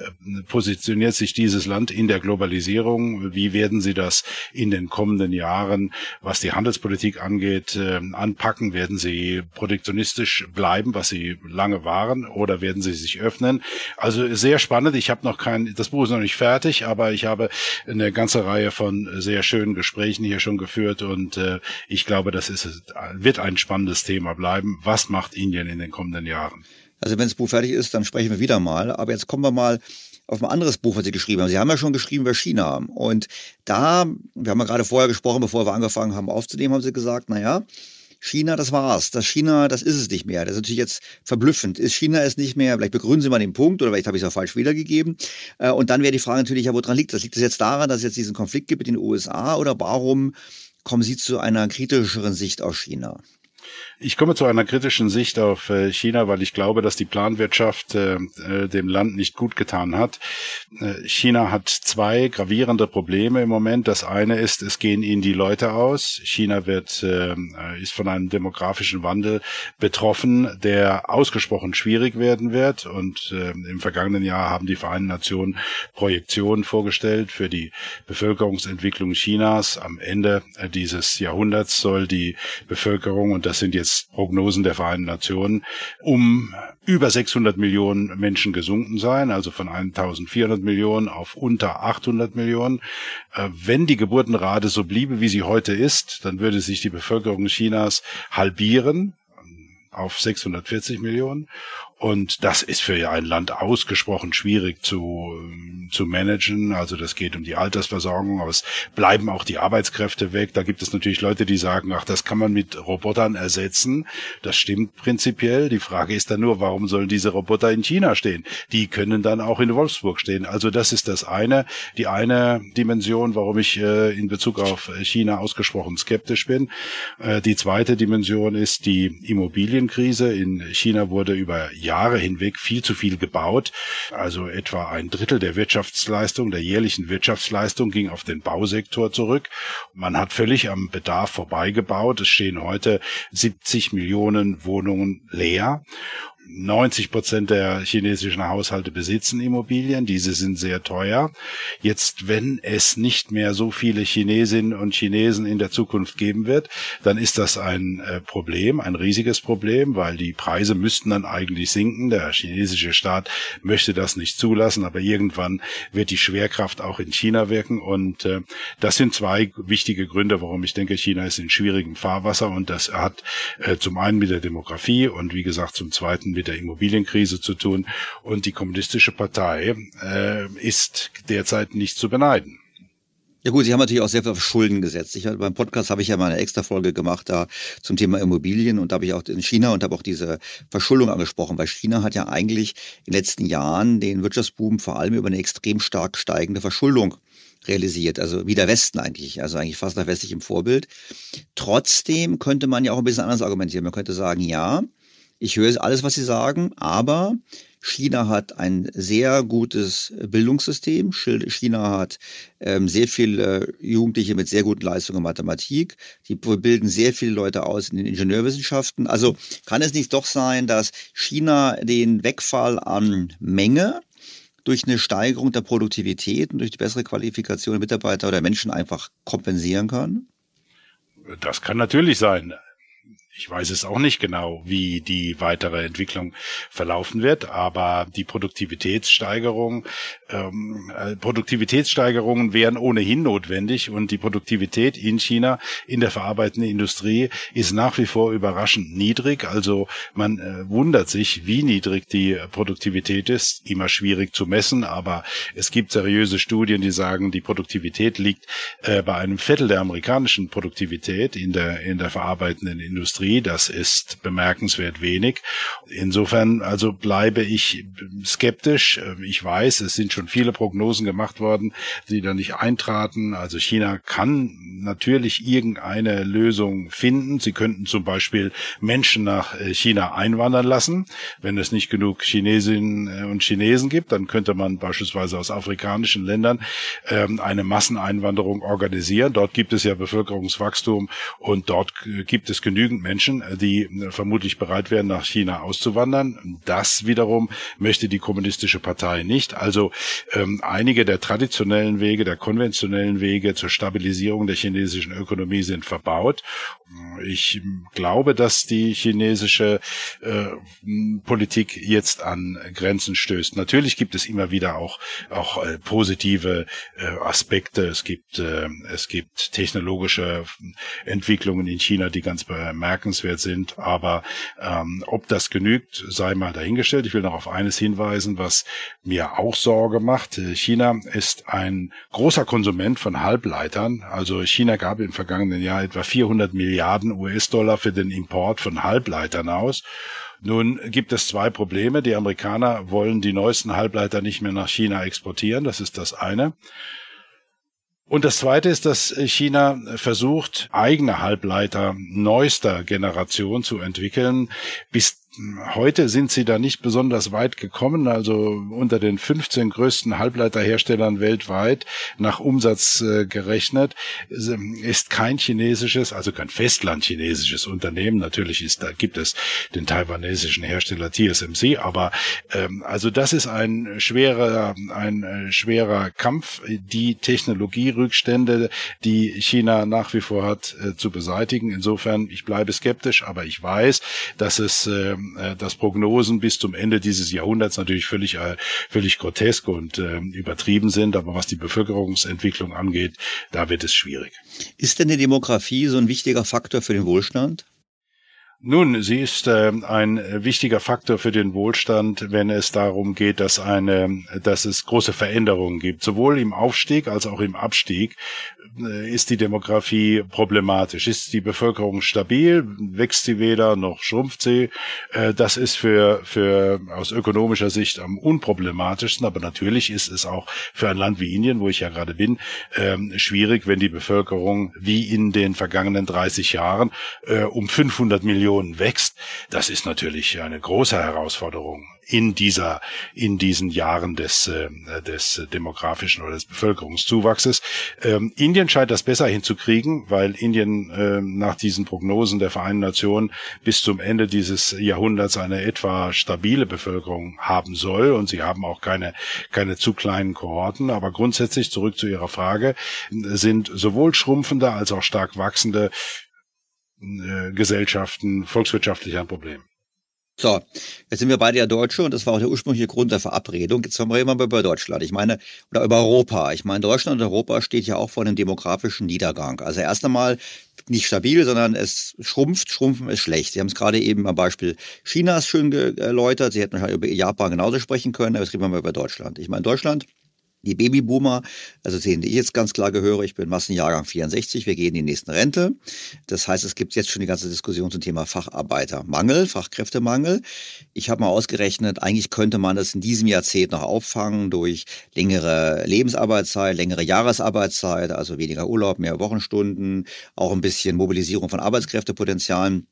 positioniert sich dieses Land in der Globalisierung, wie werden sie das in den kommenden Jahren, was die Handelspolitik angeht, angeht, äh, anpacken? Werden sie protektionistisch bleiben, was sie lange waren, oder werden sie sich öffnen? Also sehr spannend. Ich habe noch kein, das Buch ist noch nicht fertig, aber ich habe eine ganze Reihe von sehr schönen Gesprächen hier schon geführt und äh, ich glaube, das ist, wird ein spannendes Thema bleiben. Was macht Indien in den kommenden Jahren? Also wenn das Buch fertig ist, dann sprechen wir wieder mal. Aber jetzt kommen wir mal auf ein anderes Buch, was Sie geschrieben haben. Sie haben ja schon geschrieben über China. Und da, wir haben ja gerade vorher gesprochen, bevor wir angefangen haben aufzunehmen, haben Sie gesagt, naja, China, das war's. Das China, das ist es nicht mehr. Das ist natürlich jetzt verblüffend. Ist China es nicht mehr? Vielleicht begründen Sie mal den Punkt oder vielleicht habe ich es auch falsch wiedergegeben. Äh, und dann wäre die Frage natürlich, ja, woran liegt das? Liegt das jetzt daran, dass es jetzt diesen Konflikt gibt mit den USA oder warum kommen Sie zu einer kritischeren Sicht aus China? Ich komme zu einer kritischen Sicht auf äh, China, weil ich glaube, dass die Planwirtschaft äh, äh, dem Land nicht gut getan hat. China hat zwei gravierende Probleme im Moment. Das eine ist, es gehen ihnen die Leute aus. China wird, ist von einem demografischen Wandel betroffen, der ausgesprochen schwierig werden wird. Und im vergangenen Jahr haben die Vereinten Nationen Projektionen vorgestellt für die Bevölkerungsentwicklung Chinas. Am Ende dieses Jahrhunderts soll die Bevölkerung, und das sind jetzt Prognosen der Vereinten Nationen, um über 600 Millionen Menschen gesunken sein, also von 1400 Millionen auf unter 800 Millionen. Äh, wenn die Geburtenrate so bliebe, wie sie heute ist, dann würde sich die Bevölkerung Chinas halbieren auf 640 Millionen. Und das ist für ein Land ausgesprochen schwierig zu, zu managen. Also das geht um die Altersversorgung, aber es bleiben auch die Arbeitskräfte weg. Da gibt es natürlich Leute, die sagen, ach, das kann man mit Robotern ersetzen. Das stimmt prinzipiell. Die Frage ist dann nur, warum sollen diese Roboter in China stehen? Die können dann auch in Wolfsburg stehen. Also das ist das eine, die eine Dimension, warum ich äh, in Bezug auf China ausgesprochen skeptisch bin. Äh, die zweite Dimension ist die Immobilienkrise. In China wurde über Jahre hinweg viel zu viel gebaut. Also etwa ein Drittel der Wirtschaftsleistung, der jährlichen Wirtschaftsleistung ging auf den Bausektor zurück. Man hat völlig am Bedarf vorbeigebaut. Es stehen heute 70 Millionen Wohnungen leer. 90 Prozent der chinesischen Haushalte besitzen Immobilien. Diese sind sehr teuer. Jetzt, wenn es nicht mehr so viele Chinesinnen und Chinesen in der Zukunft geben wird, dann ist das ein äh, Problem, ein riesiges Problem, weil die Preise müssten dann eigentlich sinken. Der chinesische Staat möchte das nicht zulassen, aber irgendwann wird die Schwerkraft auch in China wirken. Und äh, das sind zwei wichtige Gründe, warum ich denke, China ist in schwierigem Fahrwasser und das hat äh, zum einen mit der Demografie und wie gesagt zum zweiten mit der Immobilienkrise zu tun. Und die Kommunistische Partei äh, ist derzeit nicht zu beneiden. Ja gut, Sie haben natürlich auch sehr viel auf Schulden gesetzt. Ich, beim Podcast habe ich ja mal eine extra Folge gemacht da zum Thema Immobilien und da habe ich auch in China und habe auch diese Verschuldung angesprochen, weil China hat ja eigentlich in den letzten Jahren den Wirtschaftsboom vor allem über eine extrem stark steigende Verschuldung realisiert, also wie der Westen eigentlich, also eigentlich fast nach westlichem Vorbild. Trotzdem könnte man ja auch ein bisschen anders argumentieren. Man könnte sagen, ja, ich höre alles, was Sie sagen, aber China hat ein sehr gutes Bildungssystem. China hat ähm, sehr viele Jugendliche mit sehr guten Leistungen in Mathematik. Die bilden sehr viele Leute aus in den Ingenieurwissenschaften. Also kann es nicht doch sein, dass China den Wegfall an Menge durch eine Steigerung der Produktivität und durch die bessere Qualifikation der Mitarbeiter oder Menschen einfach kompensieren kann? Das kann natürlich sein ich weiß es auch nicht genau, wie die weitere Entwicklung verlaufen wird, aber die Produktivitätssteigerung, ähm, äh, Produktivitätssteigerungen wären ohnehin notwendig und die Produktivität in China in der verarbeitenden Industrie ist nach wie vor überraschend niedrig. Also man äh, wundert sich, wie niedrig die Produktivität ist. Immer schwierig zu messen, aber es gibt seriöse Studien, die sagen, die Produktivität liegt äh, bei einem Viertel der amerikanischen Produktivität in der in der verarbeitenden Industrie. Das ist bemerkenswert wenig. Insofern also bleibe ich skeptisch. Ich weiß, es sind schon viele Prognosen gemacht worden, die da nicht eintraten. Also China kann natürlich irgendeine Lösung finden. Sie könnten zum Beispiel Menschen nach äh, China einwandern lassen. Wenn es nicht genug Chinesinnen äh, und Chinesen gibt, dann könnte man beispielsweise aus afrikanischen Ländern ähm, eine Masseneinwanderung organisieren. Dort gibt es ja Bevölkerungswachstum und dort äh, gibt es genügend Menschen, die vermutlich bereit wären, nach China auszuwandern. Das wiederum möchte die kommunistische Partei nicht. Also ähm, einige der traditionellen Wege, der konventionellen Wege zur Stabilisierung der chinesischen Ökonomie sind verbaut. Ich glaube, dass die chinesische äh, Politik jetzt an Grenzen stößt. Natürlich gibt es immer wieder auch auch äh, positive äh, Aspekte. Es gibt äh, es gibt technologische Entwicklungen in China, die ganz bemerkenswert sind. Aber ähm, ob das genügt, sei mal dahingestellt. Ich will noch auf eines hinweisen, was mir auch Sorge macht. China ist ein großer Konsument von Halbleitern. Also China gab im vergangenen Jahr etwa 400 Milliarden US-Dollar für den Import von Halbleitern aus. Nun gibt es zwei Probleme. Die Amerikaner wollen die neuesten Halbleiter nicht mehr nach China exportieren. Das ist das eine. Und das Zweite ist, dass China versucht, eigene Halbleiter neuester Generation zu entwickeln. Bis Heute sind sie da nicht besonders weit gekommen, also unter den 15 größten Halbleiterherstellern weltweit nach Umsatz äh, gerechnet ist kein chinesisches, also kein Festlandchinesisches Unternehmen. Natürlich ist da gibt es den taiwanesischen Hersteller TSMC, aber ähm, also das ist ein schwerer ein äh, schwerer Kampf, die Technologierückstände, die China nach wie vor hat, äh, zu beseitigen. Insofern ich bleibe skeptisch, aber ich weiß, dass es äh, äh, dass Prognosen bis zum Ende dieses Jahrhunderts natürlich völlig, äh, völlig grotesk und äh, übertrieben sind. Aber was die Bevölkerungsentwicklung angeht, da wird es schwierig. Ist denn die Demografie so ein wichtiger Faktor für den Wohlstand? Nun, sie ist äh, ein wichtiger Faktor für den Wohlstand, wenn es darum geht, dass eine, dass es große Veränderungen gibt, sowohl im Aufstieg als auch im Abstieg äh, ist die Demografie problematisch. Ist die Bevölkerung stabil? Wächst sie weder noch schrumpft sie? Äh, das ist für, für aus ökonomischer Sicht am unproblematischsten. Aber natürlich ist es auch für ein Land wie Indien, wo ich ja gerade bin, ähm, schwierig, wenn die Bevölkerung wie in den vergangenen 30 Jahren äh, um 500 Millionen Union wächst, das ist natürlich eine große Herausforderung in dieser, in diesen Jahren des, äh, des demografischen oder des Bevölkerungszuwachses. Ähm, Indien scheint das besser hinzukriegen, weil Indien äh, nach diesen Prognosen der Vereinten Nationen bis zum Ende dieses Jahrhunderts eine etwa stabile Bevölkerung haben soll und sie haben auch keine, keine zu kleinen Kohorten. Aber grundsätzlich zurück zu Ihrer Frage, sind sowohl schrumpfende als auch stark wachsende äh, Gesellschaften volkswirtschaftlich ein Problem. So, jetzt sind wir beide ja Deutsche und das war auch der ursprüngliche Grund der Verabredung. Jetzt reden wir mal über Deutschland. Ich meine, oder über Europa. Ich meine, Deutschland und Europa steht ja auch vor einem demografischen Niedergang. Also erst einmal nicht stabil, sondern es schrumpft. Schrumpfen ist schlecht. Sie haben es gerade eben am Beispiel Chinas schön erläutert. Sie hätten wahrscheinlich über Japan genauso sprechen können, aber jetzt reden wir mal über Deutschland. Ich meine, Deutschland die Babyboomer, also denen ich jetzt ganz klar gehöre, ich bin Massenjahrgang 64, wir gehen in die nächsten Rente. Das heißt, es gibt jetzt schon die ganze Diskussion zum Thema Facharbeitermangel, Fachkräftemangel. Ich habe mal ausgerechnet, eigentlich könnte man das in diesem Jahrzehnt noch auffangen durch längere Lebensarbeitszeit, längere Jahresarbeitszeit, also weniger Urlaub, mehr Wochenstunden, auch ein bisschen Mobilisierung von Arbeitskräftepotenzialen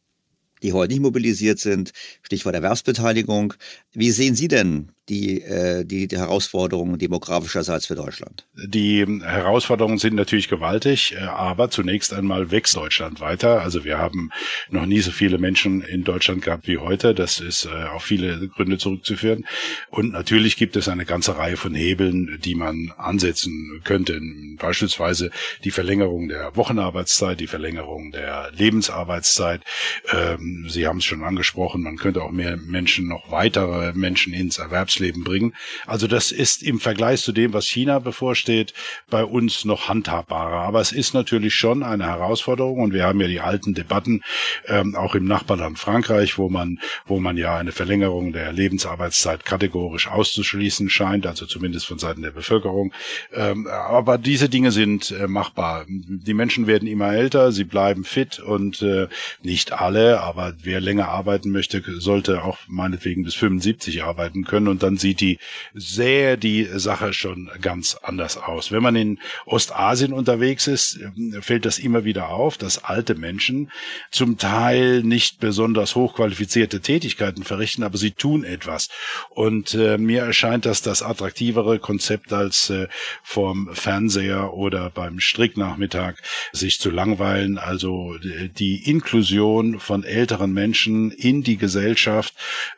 die heute nicht mobilisiert sind, Stichwort Erwerbsbeteiligung. Wie sehen Sie denn die, äh, die, die Herausforderungen demografischerseits für Deutschland? Die Herausforderungen sind natürlich gewaltig, äh, aber zunächst einmal wächst Deutschland weiter. Also wir haben noch nie so viele Menschen in Deutschland gehabt wie heute. Das ist äh, auf viele Gründe zurückzuführen. Und natürlich gibt es eine ganze Reihe von Hebeln, die man ansetzen könnte. Beispielsweise die Verlängerung der Wochenarbeitszeit, die Verlängerung der Lebensarbeitszeit. Ähm, Sie haben es schon angesprochen, man könnte auch mehr Menschen, noch weitere Menschen ins Erwerbs Berufsleben bringen. Also das ist im Vergleich zu dem, was China bevorsteht, bei uns noch handhabbarer. Aber es ist natürlich schon eine Herausforderung und wir haben ja die alten Debatten ähm, auch im Nachbarland Frankreich, wo man, wo man ja eine Verlängerung der Lebensarbeitszeit kategorisch auszuschließen scheint, also zumindest von Seiten der Bevölkerung. Ähm, aber diese Dinge sind äh, machbar. Die Menschen werden immer älter, sie bleiben fit und äh, nicht alle, aber wer länger arbeiten möchte, sollte auch meinetwegen bis 75 arbeiten können und dann sieht die, sähe die Sache schon ganz anders aus. Wenn man in Ostasien unterwegs ist, fällt das immer wieder auf, dass alte Menschen zum Teil nicht besonders hochqualifizierte Tätigkeiten verrichten, aber sie tun etwas. Und äh, mir erscheint das das attraktivere Konzept als äh, vom Fernseher oder beim Stricknachmittag sich zu langweilen. Also die Inklusion von älteren Menschen in die Gesellschaft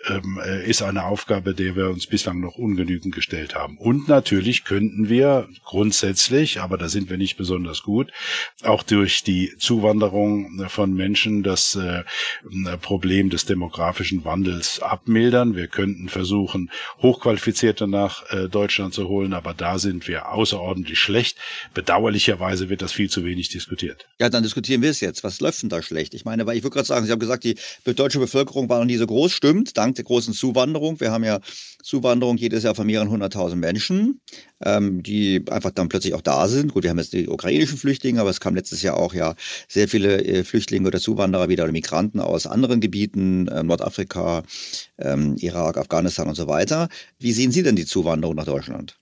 ähm, äh, ist eine Aufgabe, der wir uns bislang noch ungenügend gestellt haben. Und natürlich könnten wir grundsätzlich, aber da sind wir nicht besonders gut, auch durch die Zuwanderung von Menschen das äh, Problem des demografischen Wandels abmildern. Wir könnten versuchen, Hochqualifizierte nach äh, Deutschland zu holen, aber da sind wir außerordentlich schlecht. Bedauerlicherweise wird das viel zu wenig diskutiert. Ja, dann diskutieren wir es jetzt. Was läuft denn da schlecht? Ich meine, weil ich würde gerade sagen, Sie haben gesagt, die deutsche Bevölkerung war noch nie so groß. Stimmt, dank der großen Zuwanderung. Wir haben ja Zuwanderung jedes Jahr von mehreren hunderttausend Menschen, ähm, die einfach dann plötzlich auch da sind. Gut, wir haben jetzt die ukrainischen Flüchtlinge, aber es kam letztes Jahr auch ja sehr viele äh, Flüchtlinge oder Zuwanderer wieder oder Migranten aus anderen Gebieten, äh, Nordafrika, ähm, Irak, Afghanistan und so weiter. Wie sehen Sie denn die Zuwanderung nach Deutschland?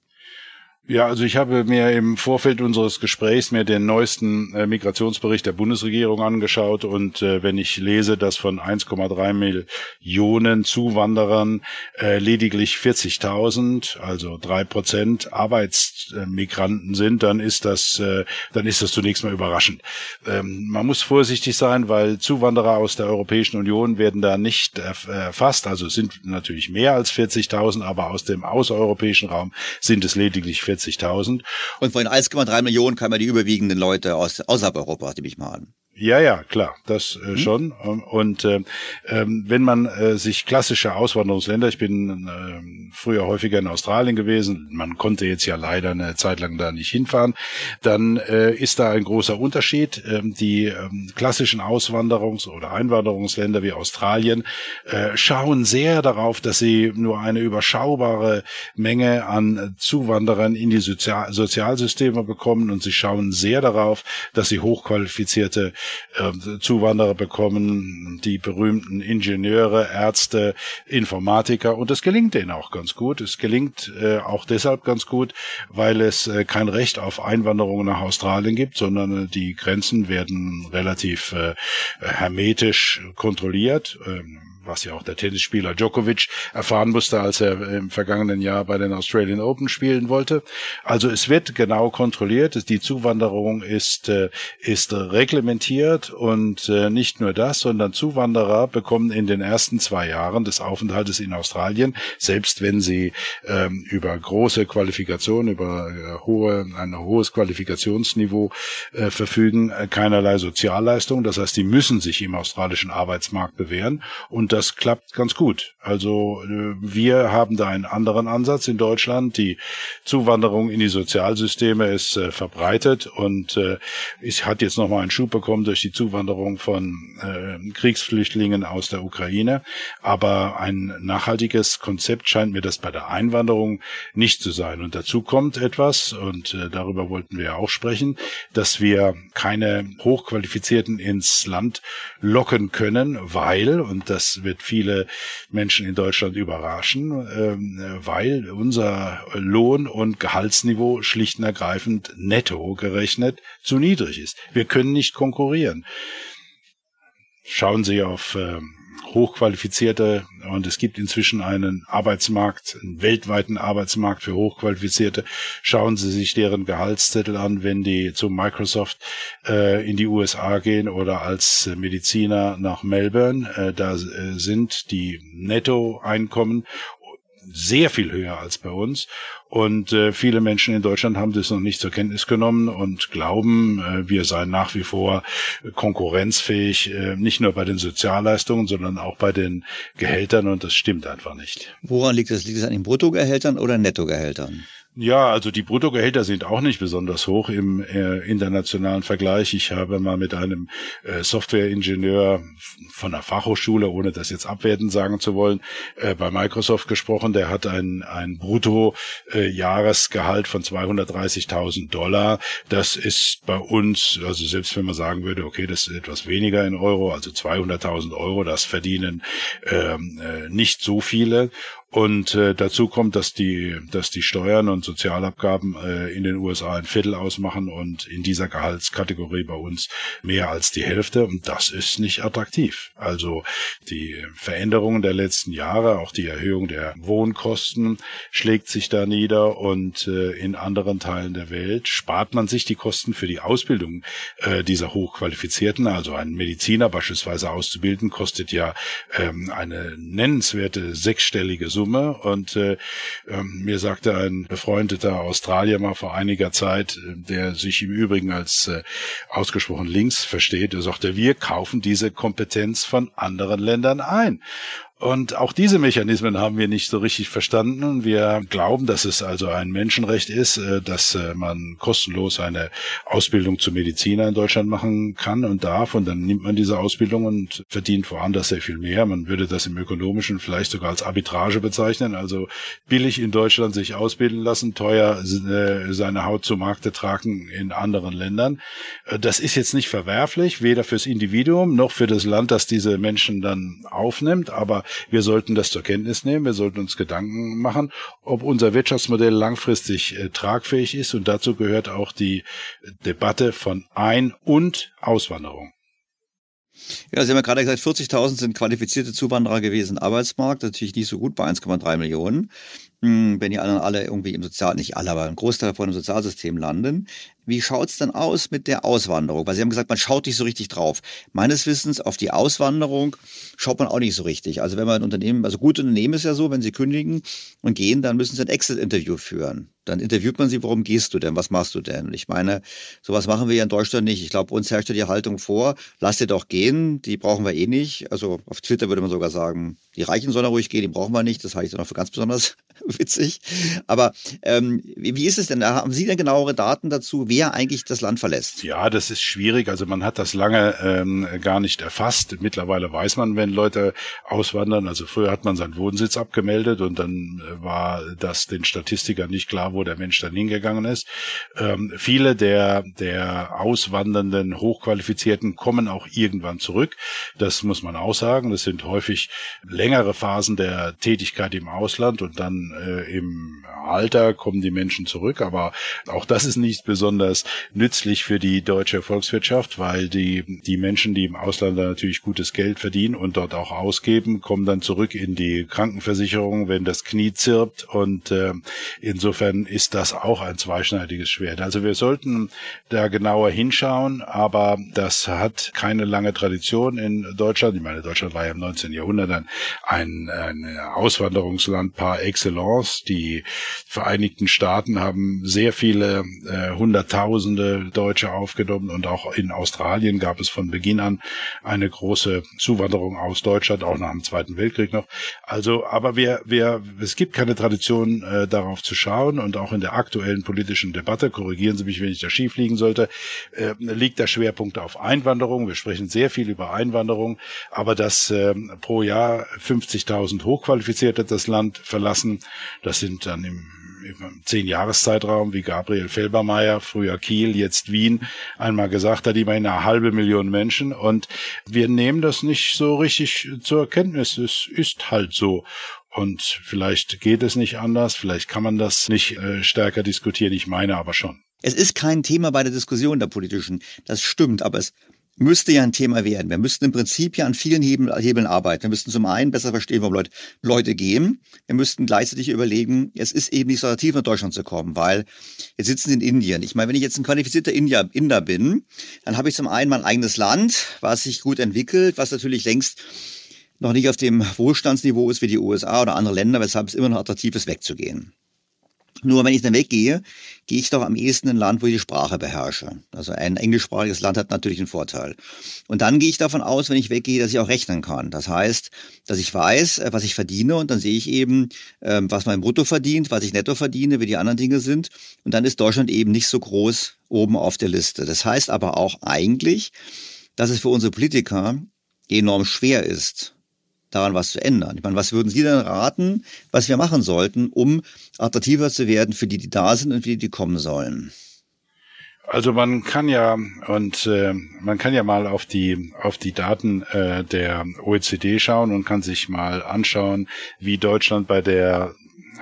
Ja, also ich habe mir im Vorfeld unseres Gesprächs mir den neuesten äh, Migrationsbericht der Bundesregierung angeschaut und äh, wenn ich lese, dass von 1,3 Millionen Zuwanderern äh, lediglich 40.000, also drei Prozent Arbeitsmigranten sind, dann ist das, äh, dann ist das zunächst mal überraschend. Ähm, man muss vorsichtig sein, weil Zuwanderer aus der Europäischen Union werden da nicht erfasst. Also sind natürlich mehr als 40.000, aber aus dem außereuropäischen Raum sind es lediglich 40 40.000. Und von den 1,3 Millionen kamen ja die überwiegenden Leute aus, außerhalb Europas, nehme ich mal an. Ja, ja, klar, das äh, mhm. schon. Ähm, und äh, wenn man äh, sich klassische Auswanderungsländer, ich bin äh, früher häufiger in Australien gewesen, man konnte jetzt ja leider eine Zeit lang da nicht hinfahren, dann äh, ist da ein großer Unterschied. Ähm, die ähm, klassischen Auswanderungs- oder Einwanderungsländer wie Australien äh, schauen sehr darauf, dass sie nur eine überschaubare Menge an Zuwanderern in die Sozial Sozialsysteme bekommen und sie schauen sehr darauf, dass sie hochqualifizierte äh, Zuwanderer bekommen die berühmten Ingenieure, Ärzte, Informatiker und es gelingt denen auch ganz gut. Es gelingt äh, auch deshalb ganz gut, weil es äh, kein Recht auf Einwanderung nach Australien gibt, sondern äh, die Grenzen werden relativ hermetisch kontrolliert. Ähm, was ja auch der Tennisspieler Djokovic erfahren musste, als er im vergangenen Jahr bei den Australian Open spielen wollte. Also es wird genau kontrolliert, die Zuwanderung ist, äh, ist reglementiert und äh, nicht nur das, sondern Zuwanderer bekommen in den ersten zwei Jahren des Aufenthaltes in Australien, selbst wenn sie ähm, über große Qualifikation, über äh, hohe, ein hohes Qualifikationsniveau verfügen, keinerlei Sozialleistung. Das heißt, die müssen sich im australischen Arbeitsmarkt bewähren und das klappt ganz gut. Also äh, wir haben da einen anderen Ansatz in Deutschland. Die Zuwanderung in die Sozialsysteme ist äh, verbreitet und äh, es hat jetzt nochmal einen Schub bekommen durch die Zuwanderung von äh, Kriegsflüchtlingen aus der Ukraine. Aber ein nachhaltiges Konzept scheint mir das bei der Einwanderung nicht zu sein. Und dazu kommt etwas, und äh, darüber wollten wir auch sprechen, dass wir keine Hochqualifizierten ins Land locken können, weil, und das wird viele Menschen in Deutschland überraschen, ähm, weil unser Lohn- und Gehaltsniveau schlicht und ergreifend netto gerechnet zu niedrig ist. Wir können nicht konkurrieren. Schauen Sie auf ähm, hochqualifizierte und es gibt inzwischen einen Arbeitsmarkt, einen weltweiten Arbeitsmarkt für hochqualifizierte. Schauen Sie sich deren Gehaltszettel an, wenn die zu Microsoft äh, in die USA gehen oder als Mediziner nach Melbourne. Äh, da äh, sind die Nettoeinkommen sehr viel höher als bei uns. Und äh, viele Menschen in Deutschland haben das noch nicht zur Kenntnis genommen und glauben, äh, wir seien nach wie vor konkurrenzfähig, äh, nicht nur bei den Sozialleistungen, sondern auch bei den Gehältern. Und das stimmt einfach nicht. Woran liegt das? Liegt es an den Bruttogehältern oder Nettogehältern? Ja, also die Bruttogehälter sind auch nicht besonders hoch im äh, internationalen Vergleich. Ich habe mal mit einem äh, Softwareingenieur von der Fachhochschule, ohne das jetzt abwertend sagen zu wollen, äh, bei Microsoft gesprochen. Der hat ein, ein Brutto-Jahresgehalt von 230.000 Dollar. Das ist bei uns, also selbst wenn man sagen würde, okay, das ist etwas weniger in Euro, also 200.000 Euro, das verdienen ähm, äh, nicht so viele. Und äh, dazu kommt, dass die, dass die Steuern und Sozialabgaben äh, in den USA ein Viertel ausmachen und in dieser Gehaltskategorie bei uns mehr als die Hälfte. Und das ist nicht attraktiv. Also die Veränderungen der letzten Jahre, auch die Erhöhung der Wohnkosten schlägt sich da nieder und äh, in anderen Teilen der Welt spart man sich die Kosten für die Ausbildung äh, dieser Hochqualifizierten. Also ein Mediziner beispielsweise auszubilden kostet ja ähm, eine nennenswerte sechsstellige Summe. Und äh, äh, mir sagte ein befreundeter Australier mal vor einiger Zeit, äh, der sich im Übrigen als äh, ausgesprochen links versteht, er sagte, wir kaufen diese Kompetenz von anderen Ländern ein. Und auch diese Mechanismen haben wir nicht so richtig verstanden. Wir glauben, dass es also ein Menschenrecht ist, äh, dass äh, man kostenlos eine Ausbildung zum Mediziner in Deutschland machen kann und darf. Und dann nimmt man diese Ausbildung und verdient woanders sehr viel mehr. Man würde das im ökonomischen vielleicht sogar als Arbitrage bezeichnen. Also billig in Deutschland sich ausbilden lassen, teuer äh, seine Haut zu Markte tragen in anderen Ländern. Das ist jetzt nicht verwerflich, weder fürs Individuum noch für das Land, das diese Menschen dann aufnimmt. Aber wir sollten das zur Kenntnis nehmen. Wir sollten uns Gedanken machen, ob unser Wirtschaftsmodell langfristig äh, tragfähig ist. Und dazu gehört auch die Debatte von Ein- und Auswanderung. Ja, Sie haben ja gerade gesagt, 40.000 sind qualifizierte Zuwanderer gewesen. Arbeitsmarkt natürlich nicht so gut bei 1,3 Millionen. Hm, wenn die anderen alle irgendwie im Sozial, nicht alle, aber ein Großteil von im Sozialsystem landen. Wie schaut's denn aus mit der Auswanderung? Weil Sie haben gesagt, man schaut nicht so richtig drauf. Meines Wissens auf die Auswanderung schaut man auch nicht so richtig. Also wenn man ein Unternehmen, also gute Unternehmen ist ja so, wenn sie kündigen und gehen, dann müssen sie ein Exit-Interview führen. Dann interviewt man sie, warum gehst du denn? Was machst du denn? Ich meine, sowas machen wir ja in Deutschland nicht. Ich glaube, uns herrscht ja die Haltung vor, lass dir doch gehen, die brauchen wir eh nicht. Also auf Twitter würde man sogar sagen, die Reichen sollen ruhig gehen, die brauchen wir nicht. Das halte ich dann auch für ganz besonders witzig. Aber ähm, wie, wie ist es denn? Haben Sie denn genauere Daten dazu? Wer eigentlich das Land verlässt. Ja, das ist schwierig. Also man hat das lange ähm, gar nicht erfasst. Mittlerweile weiß man, wenn Leute auswandern. Also früher hat man seinen Wohnsitz abgemeldet und dann äh, war das den Statistikern nicht klar, wo der Mensch dann hingegangen ist. Ähm, viele der, der auswandernden Hochqualifizierten kommen auch irgendwann zurück. Das muss man auch sagen. Das sind häufig längere Phasen der Tätigkeit im Ausland und dann äh, im Alter kommen die Menschen zurück. Aber auch das ist nicht besonders nützlich für die deutsche Volkswirtschaft, weil die, die Menschen, die im Ausland natürlich gutes Geld verdienen und dort auch ausgeben, kommen dann zurück in die Krankenversicherung, wenn das Knie zirpt. Und äh, insofern ist das auch ein zweischneidiges Schwert. Also wir sollten da genauer hinschauen, aber das hat keine lange Tradition in Deutschland. Ich meine, Deutschland war ja im 19. Jahrhundert ein, ein, ein Auswanderungsland par excellence. Die Vereinigten Staaten haben sehr viele äh, Hunderttausende Deutsche aufgenommen und auch in Australien gab es von Beginn an eine große Zuwanderung aus Deutschland, auch nach dem Zweiten Weltkrieg noch. Also, aber wir, wir, es gibt keine Tradition, äh, darauf zu schauen und auch in der aktuellen politischen Debatte, korrigieren Sie mich, wenn ich da schief liegen sollte, äh, liegt der Schwerpunkt auf Einwanderung. Wir sprechen sehr viel über Einwanderung, aber dass äh, pro Jahr 50.000 Hochqualifizierte das Land verlassen, das sind dann im zehn Jahreszeitraum, wie Gabriel Felbermeier, früher Kiel, jetzt Wien, einmal gesagt hat, immerhin eine halbe Million Menschen. Und wir nehmen das nicht so richtig zur Kenntnis. Es ist halt so. Und vielleicht geht es nicht anders, vielleicht kann man das nicht äh, stärker diskutieren, ich meine aber schon. Es ist kein Thema bei der Diskussion der politischen, das stimmt, aber es müsste ja ein Thema werden. Wir müssten im Prinzip ja an vielen Hebeln arbeiten. Wir müssten zum einen besser verstehen, warum Leute, Leute gehen. Wir müssten gleichzeitig überlegen, es ist eben nicht so attraktiv, nach Deutschland zu kommen, weil jetzt sitzen sie in Indien. Ich meine, wenn ich jetzt ein qualifizierter Inder, Inder bin, dann habe ich zum einen mein eigenes Land, was sich gut entwickelt, was natürlich längst noch nicht auf dem Wohlstandsniveau ist wie die USA oder andere Länder, weshalb es immer noch attraktiv ist, wegzugehen. Nur wenn ich dann weggehe, gehe ich doch am ehesten in ein Land, wo ich die Sprache beherrsche. Also ein englischsprachiges Land hat natürlich einen Vorteil. Und dann gehe ich davon aus, wenn ich weggehe, dass ich auch rechnen kann. Das heißt, dass ich weiß, äh, was ich verdiene und dann sehe ich eben, ähm, was mein Brutto verdient, was ich netto verdiene, wie die anderen Dinge sind. Und dann ist Deutschland eben nicht so groß oben auf der Liste. Das heißt aber auch eigentlich, dass es für unsere Politiker enorm schwer ist, daran was zu ändern. Ich meine, was würden Sie denn raten, was wir machen sollten, um attraktiver zu werden für die, die da sind und für die, die kommen sollen? Also man kann ja und äh, man kann ja mal auf die auf die Daten äh, der OECD schauen und kann sich mal anschauen, wie Deutschland bei der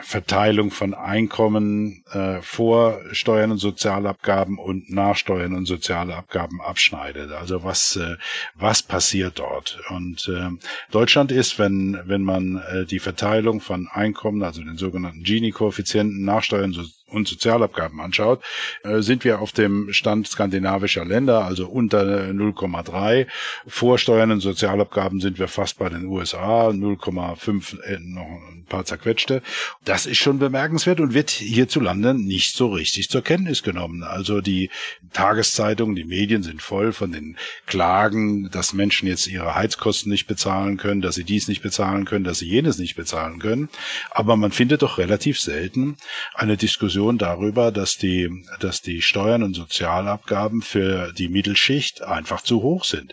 Verteilung von Einkommen äh, vor Steuern und Sozialabgaben und nach Steuern und soziale Abgaben abschneidet. Also was äh, was passiert dort? Und äh, Deutschland ist, wenn wenn man äh, die Verteilung von Einkommen, also den sogenannten Gini-Koeffizienten nach Steuern und Sozialabgaben anschaut, äh, sind wir auf dem Stand skandinavischer Länder, also unter 0,3. Vor Steuern und Sozialabgaben sind wir fast bei den USA, 0,5 äh, noch ein paar zerquetschte. Das ist schon bemerkenswert und wird hierzulande nicht so richtig zur Kenntnis genommen. Also die Tageszeitungen, die Medien sind voll von den Klagen, dass Menschen jetzt ihre Heizkosten nicht bezahlen können, dass sie dies nicht bezahlen können, dass sie jenes nicht bezahlen können. Aber man findet doch relativ selten eine Diskussion Diskussion darüber, dass die, dass die Steuern und Sozialabgaben für die Mittelschicht einfach zu hoch sind.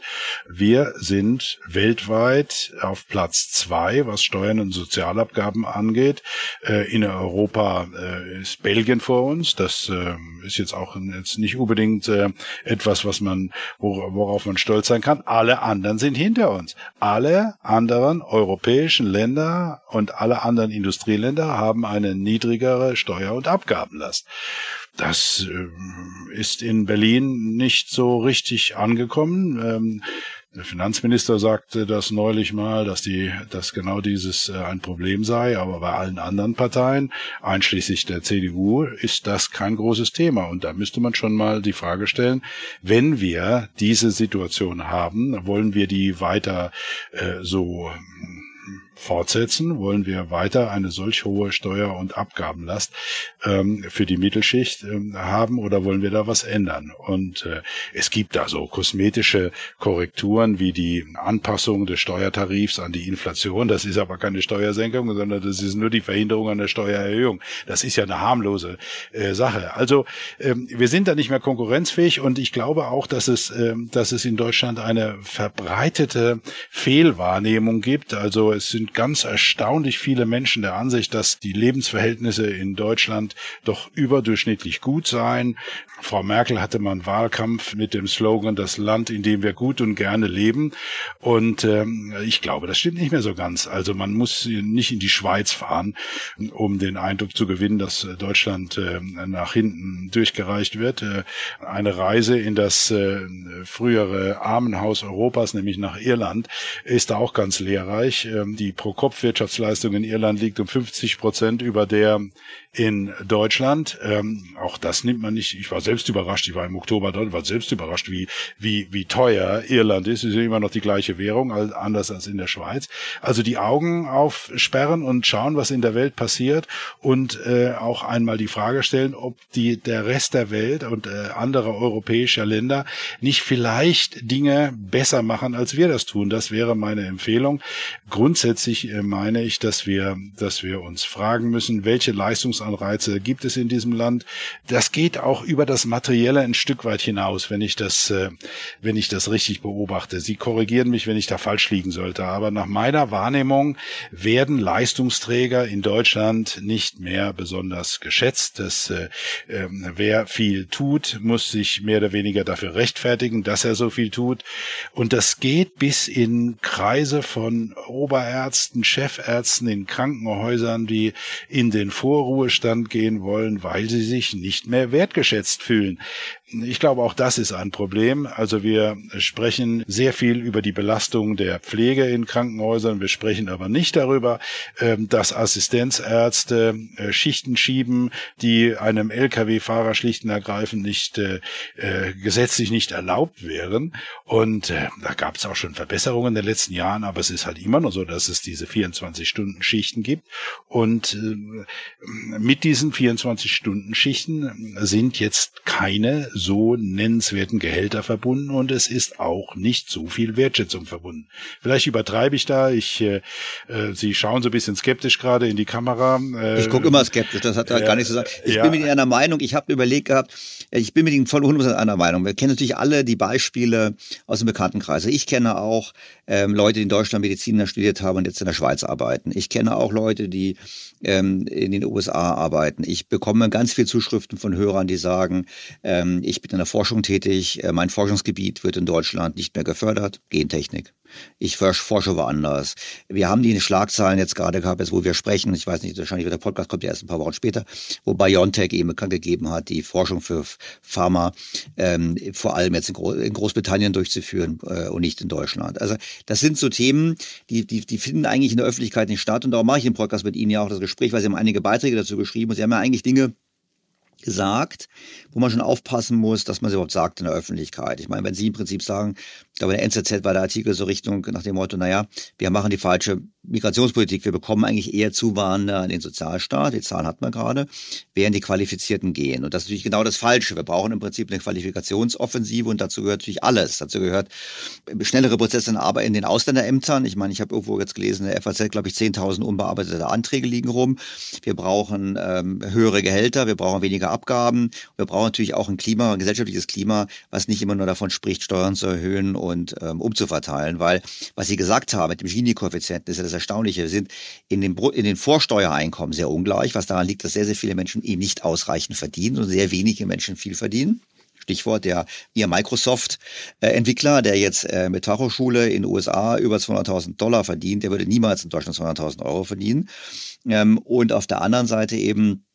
Wir sind weltweit auf Platz zwei, was Steuern und Sozialabgaben angeht. Äh, in Europa äh, ist Belgien vor uns. Das äh, ist jetzt auch jetzt nicht unbedingt etwas, was man, worauf man stolz sein kann. Alle anderen sind hinter uns. Alle anderen europäischen Länder und alle anderen Industrieländer haben eine niedrigere Steuer- und Abgabe Abgabenlast. Das äh, ist in Berlin nicht so richtig angekommen. Ähm, der Finanzminister sagte das neulich mal, dass die, dass genau dieses äh, ein Problem sei, aber bei allen anderen Parteien, einschließlich der CDU, ist das kein großes Thema. Und da müsste man schon mal die Frage stellen, wenn wir diese Situation haben, wollen wir die weiter äh, so fortsetzen? Wollen wir weiter eine solch hohe Steuer- und Abgabenlast ähm, für die Mittelschicht ähm, haben oder wollen wir da was ändern? Und äh, es gibt da so kosmetische Korrekturen wie die Anpassung des Steuertarifs an die Inflation. Das ist aber keine Steuersenkung, sondern das ist nur die Verhinderung einer Steuererhöhung. Das ist ja eine harmlose äh, Sache. Also ähm, wir sind da nicht mehr konkurrenzfähig und ich glaube auch, dass es, ähm, dass es in Deutschland eine verbreitete Fehlwahrnehmung gibt. Also es sind ganz erstaunlich viele Menschen der Ansicht, dass die Lebensverhältnisse in Deutschland doch überdurchschnittlich gut seien. Frau Merkel hatte mal einen Wahlkampf mit dem Slogan Das Land, in dem wir gut und gerne leben. Und ähm, ich glaube, das stimmt nicht mehr so ganz. Also man muss nicht in die Schweiz fahren, um den Eindruck zu gewinnen, dass Deutschland äh, nach hinten durchgereicht wird. Äh, eine Reise in das äh, frühere Armenhaus Europas, nämlich nach Irland, ist da auch ganz lehrreich. Ähm, die Pro-Kopf-Wirtschaftsleistung in Irland liegt um 50 Prozent über der in Deutschland. Ähm, auch das nimmt man nicht. Ich war selbst überrascht. Ich war im Oktober dort, war selbst überrascht, wie wie wie teuer Irland ist. Es ist immer noch die gleiche Währung, anders als in der Schweiz. Also die Augen aufsperren und schauen, was in der Welt passiert und äh, auch einmal die Frage stellen, ob die der Rest der Welt und äh, andere europäische Länder nicht vielleicht Dinge besser machen, als wir das tun. Das wäre meine Empfehlung. Grundsätzlich äh, meine ich, dass wir dass wir uns fragen müssen, welche Leistungs Handlungsanreize gibt es in diesem Land. Das geht auch über das Materielle ein Stück weit hinaus, wenn ich das, äh, wenn ich das richtig beobachte. Sie korrigieren mich, wenn ich da falsch liegen sollte. Aber nach meiner Wahrnehmung werden Leistungsträger in Deutschland nicht mehr besonders geschätzt. Das, äh, äh, wer viel tut, muss sich mehr oder weniger dafür rechtfertigen, dass er so viel tut. Und das geht bis in Kreise von Oberärzten, Chefärzten in Krankenhäusern, die in den Vorruhe Ruhestand gehen wollen, weil sie sich nicht mehr wertgeschätzt fühlen. Ich glaube, auch das ist ein Problem. Also wir sprechen sehr viel über die Belastung der Pflege in Krankenhäusern. Wir sprechen aber nicht darüber, ähm, dass Assistenzärzte äh, Schichten schieben, die einem Lkw-Fahrer schlicht und ergreifend nicht äh, äh, gesetzlich nicht erlaubt wären. Und da gab es auch schon Verbesserungen in den letzten Jahren, aber es ist halt immer noch so, dass es diese 24-Stunden-Schichten gibt. Und mit diesen 24-Stunden-Schichten sind jetzt keine so nennenswerten Gehälter verbunden und es ist auch nicht so viel Wertschätzung verbunden. Vielleicht übertreibe ich da. Ich, äh, äh Sie schauen so ein bisschen skeptisch gerade in die Kamera. Äh, ich gucke immer skeptisch, das hat ja, gar nichts zu sagen. Ich ja. bin mit Ihnen einer Meinung, ich habe überlegt gehabt, ich bin mit Ihnen voll 100% einer Meinung. Wir kennen natürlich alle die Beispiele aus dem Bekanntenkreis. Ich kenne auch ähm, Leute, die in Deutschland Medizin studiert haben und jetzt in der Schweiz arbeiten. Ich kenne auch Leute, die ähm, in den USA arbeiten. Ich bekomme ganz viel Zuschriften von Hörern, die sagen, ähm, ich bin in der Forschung tätig, äh, mein Forschungsgebiet wird in Deutschland nicht mehr gefördert, Gentechnik. Ich forsche woanders. Wir haben die Schlagzeilen jetzt gerade gehabt, jetzt wo wir sprechen. Ich weiß nicht, wahrscheinlich wird der Podcast kommt ja erst ein paar Wochen später, wo BioNTech eben bekannt gegeben hat, die Forschung für Pharma ähm, vor allem jetzt in, Gro in Großbritannien durchzuführen äh, und nicht in Deutschland. Also das sind so Themen, die, die, die finden eigentlich in der Öffentlichkeit nicht statt. Und darum mache ich im Podcast mit Ihnen ja auch das Gespräch, weil Sie haben einige Beiträge dazu geschrieben und Sie haben ja eigentlich Dinge gesagt, wo man schon aufpassen muss, dass man sie überhaupt sagt in der Öffentlichkeit. Ich meine, wenn Sie im Prinzip sagen, da bei der NZZ war der Artikel so Richtung nach dem Motto, naja, wir machen die falsche Migrationspolitik, wir bekommen eigentlich eher Zuwanderer in den Sozialstaat, die Zahlen hat man gerade, während die Qualifizierten gehen. Und das ist natürlich genau das Falsche. Wir brauchen im Prinzip eine Qualifikationsoffensive und dazu gehört natürlich alles. Dazu gehört schnellere Prozesse aber in den Ausländerämtern. Ich meine, ich habe irgendwo jetzt gelesen, in der FAZ, glaube ich, 10.000 unbearbeitete Anträge liegen rum. Wir brauchen ähm, höhere Gehälter, wir brauchen weniger Abgaben. Wir brauchen natürlich auch ein Klima, ein gesellschaftliches Klima, was nicht immer nur davon spricht, Steuern zu erhöhen und ähm, umzuverteilen. Weil, was Sie gesagt haben mit dem Gini-Koeffizienten, ist ja das Erstaunliche. Wir sind in den, in den Vorsteuereinkommen sehr ungleich, was daran liegt, dass sehr, sehr viele Menschen eben nicht ausreichend verdienen und sehr wenige Menschen viel verdienen. Stichwort der ihr Microsoft-Entwickler, der jetzt äh, mit Fachhochschule in den USA über 200.000 Dollar verdient, der würde niemals in Deutschland 200.000 Euro verdienen. Ähm, und auf der anderen Seite eben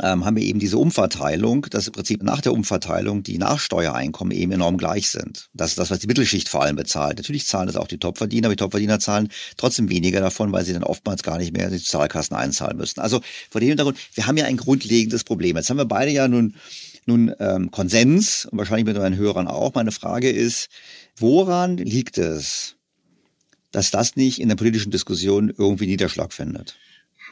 ähm, haben wir eben diese Umverteilung, dass im Prinzip nach der Umverteilung die Nachsteuereinkommen eben enorm gleich sind. Das ist das, was die Mittelschicht vor allem bezahlt. Natürlich zahlen das auch die Topverdiener, aber die Topverdiener zahlen trotzdem weniger davon, weil sie dann oftmals gar nicht mehr in die Sozialkassen einzahlen müssen. Also vor dem Hintergrund, wir haben ja ein grundlegendes Problem. Jetzt haben wir beide ja nun, nun ähm, Konsens und wahrscheinlich mit meinen Hörern auch. Meine Frage ist, woran liegt es, dass das nicht in der politischen Diskussion irgendwie Niederschlag findet?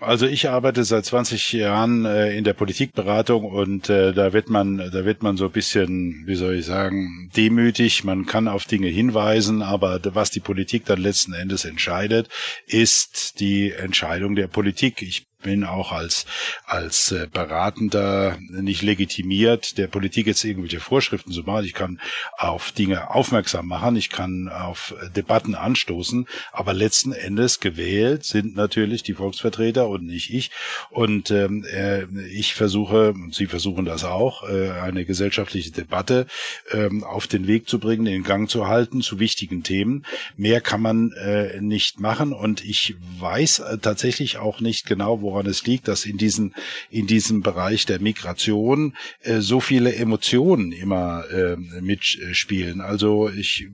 Also ich arbeite seit 20 Jahren äh, in der Politikberatung und äh, da wird man, da wird man so ein bisschen, wie soll ich sagen, demütig. Man kann auf Dinge hinweisen, aber was die Politik dann letzten Endes entscheidet, ist die Entscheidung der Politik. Ich bin auch als, als äh, Beratender nicht legitimiert, der Politik jetzt irgendwelche Vorschriften zu machen. Ich kann auf Dinge aufmerksam machen, ich kann auf Debatten anstoßen, aber letzten Endes gewählt sind natürlich die Volksvertreter und nicht ich. Und ähm, äh, ich versuche, und Sie versuchen das auch, äh, eine gesellschaftliche Debatte ähm, auf den Weg zu bringen, in Gang zu halten zu wichtigen Themen. Mehr kann man äh, nicht machen und ich weiß äh, tatsächlich auch nicht genau, woran es liegt, dass in diesen in diesem Bereich der Migration äh, so viele Emotionen immer äh, mitspielen. Also ich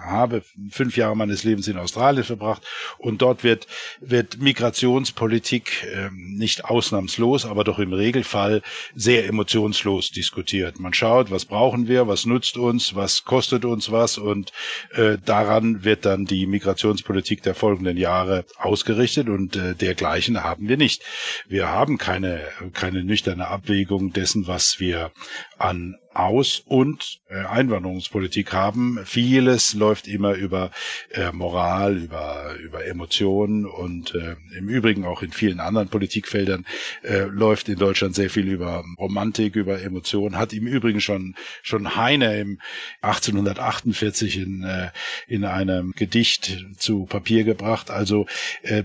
habe fünf Jahre meines Lebens in Australien verbracht und dort wird wird Migrationspolitik äh, nicht ausnahmslos, aber doch im Regelfall sehr emotionslos diskutiert. Man schaut, was brauchen wir, was nutzt uns, was kostet uns was und äh, daran wird dann die Migrationspolitik der folgenden Jahre ausgerichtet und äh, dergleichen haben wir nicht. Wir haben keine, keine nüchterne Abwägung dessen, was wir an Aus- und äh, Einwanderungspolitik haben. Vieles läuft immer über äh, Moral, über, über Emotionen und äh, im Übrigen auch in vielen anderen Politikfeldern äh, läuft in Deutschland sehr viel über Romantik, über Emotionen. Hat im Übrigen schon, schon Heine im 1848 in, äh, in einem Gedicht zu Papier gebracht. Also äh,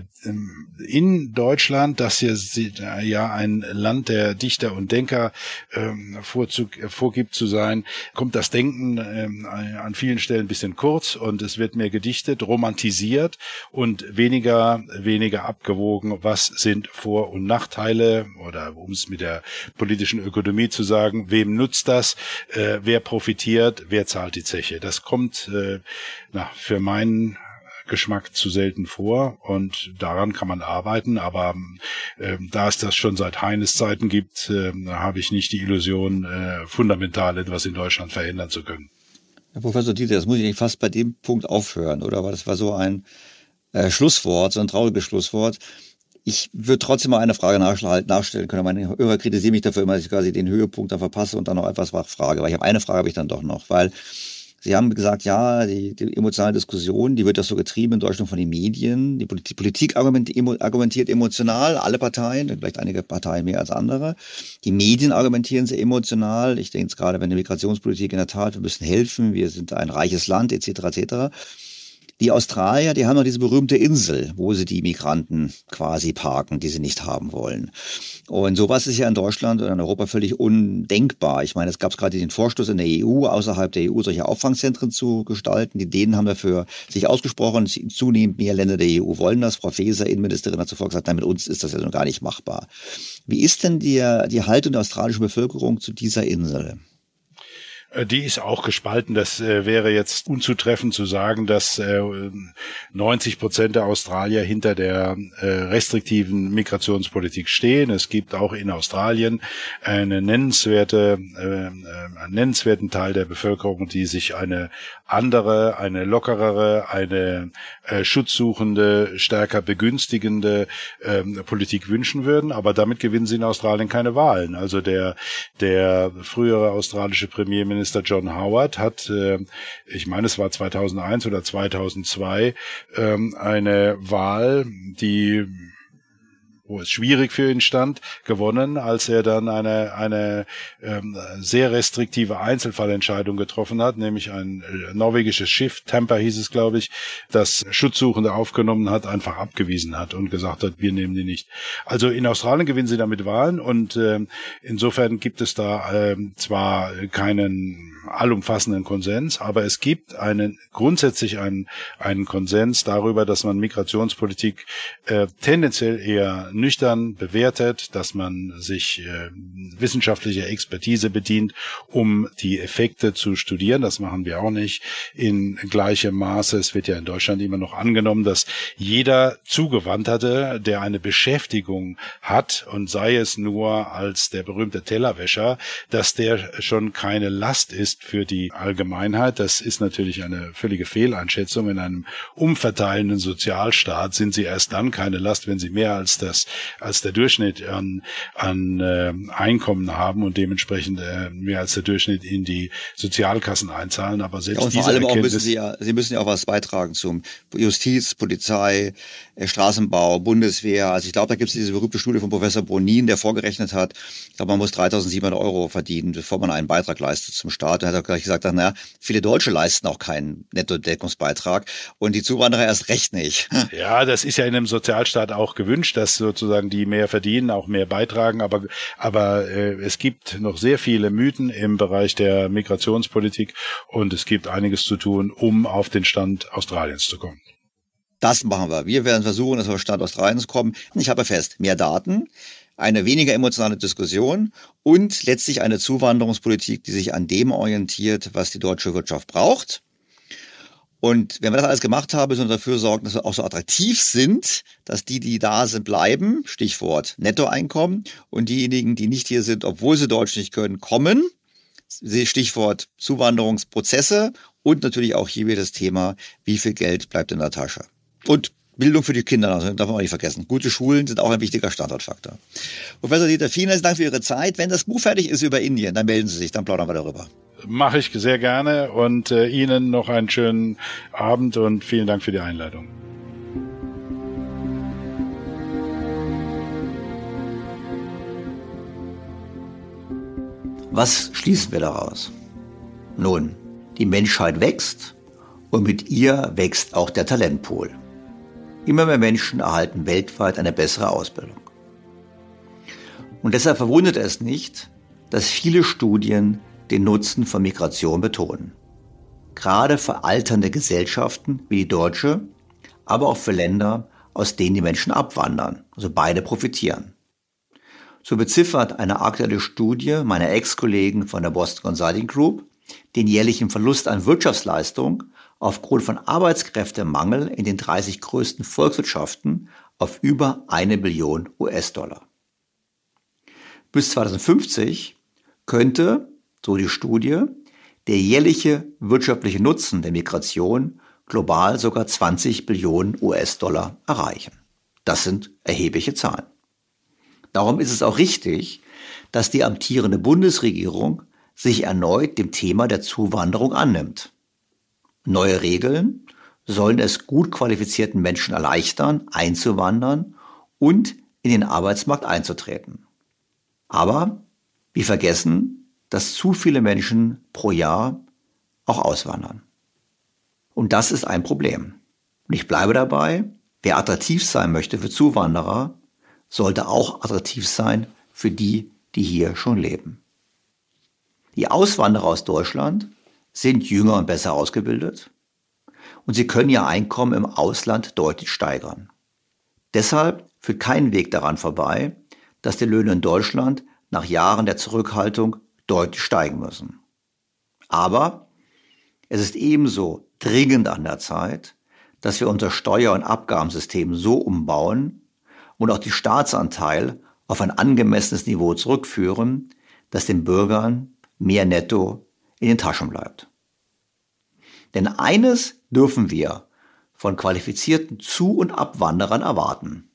in Deutschland, das hier ja ein Land der Dichter und Denker äh, vorzug, vorgibt zu sein, kommt das Denken ähm, an vielen Stellen ein bisschen kurz und es wird mehr gedichtet, romantisiert und weniger, weniger abgewogen, was sind Vor- und Nachteile oder um es mit der politischen Ökonomie zu sagen, wem nutzt das, äh, wer profitiert, wer zahlt die Zeche. Das kommt äh, na, für meinen Geschmack zu selten vor und daran kann man arbeiten, aber äh, da es das schon seit Heines Zeiten gibt, äh, habe ich nicht die Illusion, äh, fundamental etwas in Deutschland verändern zu können. Herr Professor Dieter, das muss ich fast bei dem Punkt aufhören, oder? Weil das war so ein äh, Schlusswort, so ein trauriges Schlusswort. Ich würde trotzdem mal eine Frage nachstellen können. Meine Hörer kritisieren mich dafür immer, dass ich quasi den Höhepunkt da verpasse und dann noch etwas frage. Weil ich habe eine Frage habe ich dann doch noch, weil Sie haben gesagt, ja, die, die emotionale Diskussion, die wird das so getrieben in Deutschland von den Medien. Die Politik, Politik argumentiert emotional, alle Parteien, vielleicht einige Parteien mehr als andere. Die Medien argumentieren sehr emotional. Ich denke jetzt gerade, wenn die Migrationspolitik in der Tat, wir müssen helfen, wir sind ein reiches Land, etc., etc. Die Australier, die haben noch diese berühmte Insel, wo sie die Migranten quasi parken, die sie nicht haben wollen. Und sowas ist ja in Deutschland und in Europa völlig undenkbar. Ich meine, es gab gerade den Vorstoß in der EU, außerhalb der EU solche Auffangzentren zu gestalten. Die Dänen haben dafür sich ausgesprochen. Zunehmend mehr Länder der EU wollen das. Frau Faeser, Innenministerin, hat zuvor gesagt, nein, mit uns ist das ja noch gar nicht machbar. Wie ist denn die, die Haltung der australischen Bevölkerung zu dieser Insel? Äh, die ist auch gespalten. Das äh, wäre jetzt unzutreffend zu sagen, dass äh, 90 Prozent der Australier hinter der äh, restriktiven Migrationspolitik stehen. Es gibt auch in Australien eine nennenswerte, äh, äh, einen nennenswerten Teil der Bevölkerung, die sich eine andere, eine lockerere, eine äh, schutzsuchende, stärker begünstigende ähm, Politik wünschen würden. Aber damit gewinnen sie in Australien keine Wahlen. Also der, der frühere australische Premierminister John Howard hat, äh, ich meine, es war 2001 oder 2002, ähm, eine Wahl, die wo es schwierig für ihn stand, gewonnen, als er dann eine, eine ähm, sehr restriktive Einzelfallentscheidung getroffen hat, nämlich ein äh, norwegisches Schiff, Tampa hieß es, glaube ich, das Schutzsuchende aufgenommen hat, einfach abgewiesen hat und gesagt hat, wir nehmen die nicht. Also in Australien gewinnen sie damit Wahlen und ähm, insofern gibt es da ähm, zwar keinen allumfassenden Konsens, aber es gibt einen grundsätzlich einen, einen Konsens darüber, dass man Migrationspolitik äh, tendenziell eher nüchtern bewertet, dass man sich äh, wissenschaftlicher Expertise bedient, um die Effekte zu studieren. Das machen wir auch nicht in gleichem Maße. Es wird ja in Deutschland immer noch angenommen, dass jeder Zugewanderte, der eine Beschäftigung hat und sei es nur als der berühmte Tellerwäscher, dass der schon keine Last ist für die Allgemeinheit. Das ist natürlich eine völlige Fehleinschätzung. In einem umverteilenden Sozialstaat sind sie erst dann keine Last, wenn sie mehr als das, als der Durchschnitt an, an äh, Einkommen haben und dementsprechend äh, mehr als der Durchschnitt in die Sozialkassen einzahlen. Aber selbst ja, und vor allem auch müssen sie ja, sie müssen ja auch was beitragen zum Justiz, Polizei, Straßenbau, Bundeswehr. Also ich glaube, da gibt es diese berühmte Studie von Professor Bonin, der vorgerechnet hat, ich glaube, man muss 3.700 Euro verdienen, bevor man einen Beitrag leistet zum Staat. Er hat auch gleich gesagt, naja, viele Deutsche leisten auch keinen Nettodeckungsbeitrag und die Zuwanderer erst recht nicht. Ja, das ist ja in einem Sozialstaat auch gewünscht, dass sozusagen die mehr verdienen, auch mehr beitragen. Aber, aber äh, es gibt noch sehr viele Mythen im Bereich der Migrationspolitik und es gibt einiges zu tun, um auf den Stand Australiens zu kommen. Das machen wir. Wir werden versuchen, dass wir Stand Australiens kommen. Ich habe fest, mehr Daten, eine weniger emotionale Diskussion und letztlich eine Zuwanderungspolitik, die sich an dem orientiert, was die deutsche Wirtschaft braucht. Und wenn wir das alles gemacht haben, müssen wir dafür sorgen, dass wir auch so attraktiv sind, dass die, die da sind, bleiben. Stichwort Nettoeinkommen. Und diejenigen, die nicht hier sind, obwohl sie Deutsch nicht können, kommen. Stichwort Zuwanderungsprozesse. Und natürlich auch hier wieder das Thema, wie viel Geld bleibt in der Tasche. Und Bildung für die Kinder, also darf man auch nicht vergessen. Gute Schulen sind auch ein wichtiger Standortfaktor. Professor Dieter, vielen herzlichen Dank für Ihre Zeit. Wenn das Buch fertig ist über Indien, dann melden Sie sich, dann plaudern wir darüber. Mache ich sehr gerne und äh, Ihnen noch einen schönen Abend und vielen Dank für die Einladung. Was schließen wir daraus? Nun, die Menschheit wächst und mit ihr wächst auch der Talentpool. Immer mehr Menschen erhalten weltweit eine bessere Ausbildung. Und deshalb verwundert es nicht, dass viele Studien den Nutzen von Migration betonen. Gerade für alternde Gesellschaften wie die deutsche, aber auch für Länder, aus denen die Menschen abwandern. Also beide profitieren. So beziffert eine aktuelle Studie meiner Ex-Kollegen von der Boston Consulting Group den jährlichen Verlust an Wirtschaftsleistung aufgrund von Arbeitskräftemangel in den 30 größten Volkswirtschaften auf über eine Billion US-Dollar. Bis 2050 könnte, so die Studie, der jährliche wirtschaftliche Nutzen der Migration global sogar 20 Billionen US-Dollar erreichen. Das sind erhebliche Zahlen. Darum ist es auch richtig, dass die amtierende Bundesregierung sich erneut dem Thema der Zuwanderung annimmt. Neue Regeln sollen es gut qualifizierten Menschen erleichtern, einzuwandern und in den Arbeitsmarkt einzutreten. Aber wir vergessen, dass zu viele Menschen pro Jahr auch auswandern. Und das ist ein Problem. Und ich bleibe dabei, wer attraktiv sein möchte für Zuwanderer, sollte auch attraktiv sein für die, die hier schon leben. Die Auswanderer aus Deutschland sind jünger und besser ausgebildet und sie können ihr Einkommen im Ausland deutlich steigern. Deshalb führt kein Weg daran vorbei, dass die Löhne in Deutschland nach Jahren der Zurückhaltung deutlich steigen müssen. Aber es ist ebenso dringend an der Zeit, dass wir unser Steuer- und Abgabensystem so umbauen und auch die Staatsanteil auf ein angemessenes Niveau zurückführen, das den Bürgern mehr Netto in den Taschen bleibt. Denn eines dürfen wir von qualifizierten Zu- und Abwanderern erwarten,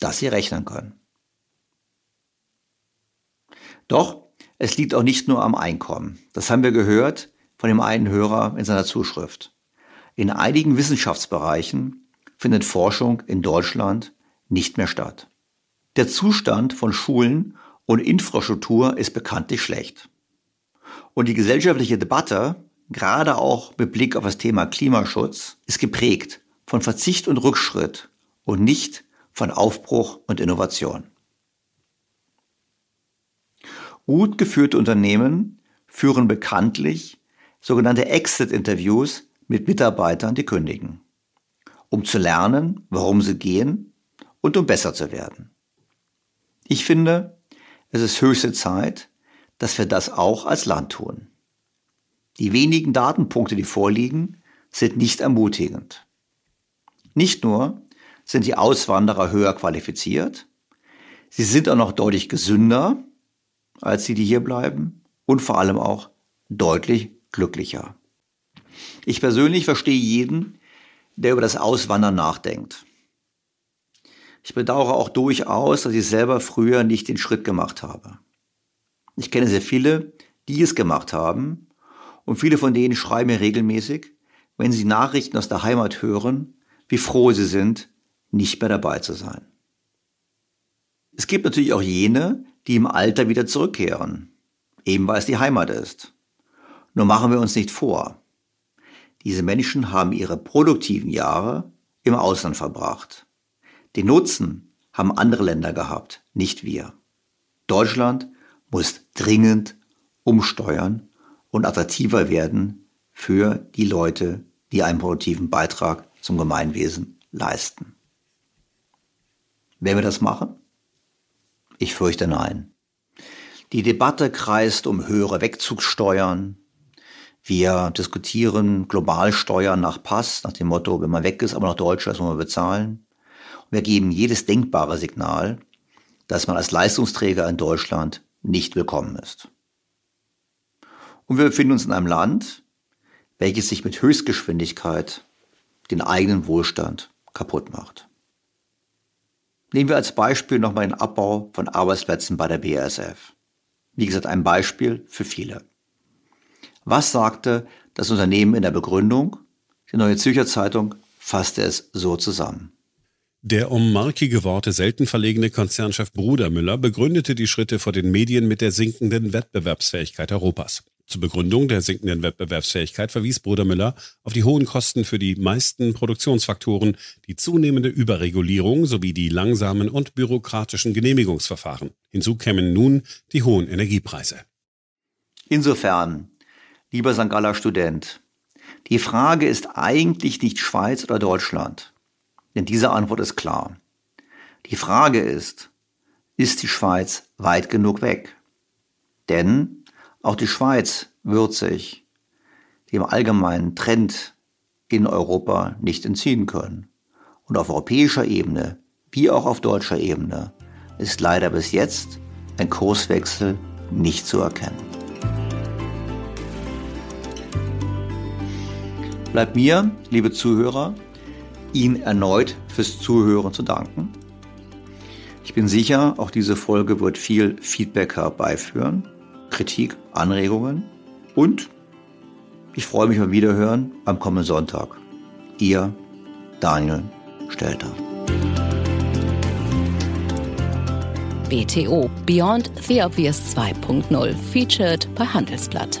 dass sie rechnen können. Doch es liegt auch nicht nur am Einkommen. Das haben wir gehört von dem einen Hörer in seiner Zuschrift. In einigen Wissenschaftsbereichen findet Forschung in Deutschland nicht mehr statt. Der Zustand von Schulen und Infrastruktur ist bekanntlich schlecht. Und die gesellschaftliche Debatte, gerade auch mit Blick auf das Thema Klimaschutz, ist geprägt von Verzicht und Rückschritt und nicht von Aufbruch und Innovation. Gut geführte Unternehmen führen bekanntlich sogenannte Exit-Interviews mit Mitarbeitern, die kündigen, um zu lernen, warum sie gehen und um besser zu werden. Ich finde, es ist höchste Zeit, dass wir das auch als Land tun. Die wenigen Datenpunkte, die vorliegen, sind nicht ermutigend. Nicht nur sind die Auswanderer höher qualifiziert, sie sind auch noch deutlich gesünder als die, die hier bleiben und vor allem auch deutlich glücklicher. Ich persönlich verstehe jeden, der über das Auswandern nachdenkt. Ich bedauere auch durchaus, dass ich selber früher nicht den Schritt gemacht habe. Ich kenne sehr viele, die es gemacht haben und viele von denen schreiben mir regelmäßig, wenn sie Nachrichten aus der Heimat hören, wie froh sie sind, nicht mehr dabei zu sein. Es gibt natürlich auch jene, die im Alter wieder zurückkehren, eben weil es die Heimat ist. Nur machen wir uns nicht vor. Diese Menschen haben ihre produktiven Jahre im Ausland verbracht. Den Nutzen haben andere Länder gehabt, nicht wir. Deutschland muss dringend umsteuern und attraktiver werden für die Leute, die einen produktiven Beitrag zum Gemeinwesen leisten. Werden wir das machen? Ich fürchte nein. Die Debatte kreist um höhere Wegzugssteuern. Wir diskutieren Globalsteuern nach Pass, nach dem Motto, wenn man weg ist, aber noch Deutscher, muss man bezahlen. Und wir geben jedes denkbare Signal, dass man als Leistungsträger in Deutschland nicht willkommen ist. Und wir befinden uns in einem Land, welches sich mit Höchstgeschwindigkeit den eigenen Wohlstand kaputt macht. Nehmen wir als Beispiel nochmal den Abbau von Arbeitsplätzen bei der BASF. Wie gesagt, ein Beispiel für viele. Was sagte das Unternehmen in der Begründung? Die Neue Zürcher Zeitung fasste es so zusammen. Der um markige Worte selten verlegene Konzernchef Brudermüller begründete die Schritte vor den Medien mit der sinkenden Wettbewerbsfähigkeit Europas. Zur Begründung der sinkenden Wettbewerbsfähigkeit verwies Bruder Müller auf die hohen Kosten für die meisten Produktionsfaktoren, die zunehmende Überregulierung sowie die langsamen und bürokratischen Genehmigungsverfahren. Hinzu kämen nun die hohen Energiepreise. Insofern, lieber St. Galler Student, die Frage ist eigentlich nicht Schweiz oder Deutschland, denn diese Antwort ist klar. Die Frage ist, ist die Schweiz weit genug weg? Denn auch die Schweiz wird sich dem allgemeinen Trend in Europa nicht entziehen können. Und auf europäischer Ebene wie auch auf deutscher Ebene ist leider bis jetzt ein Kurswechsel nicht zu erkennen. Bleibt mir, liebe Zuhörer, Ihnen erneut fürs Zuhören zu danken. Ich bin sicher, auch diese Folge wird viel Feedback herbeiführen. Kritik, Anregungen und ich freue mich beim Wiederhören am kommenden Sonntag. Ihr Daniel Stelter. BTO Beyond the Obvious 2.0 featured bei Handelsblatt.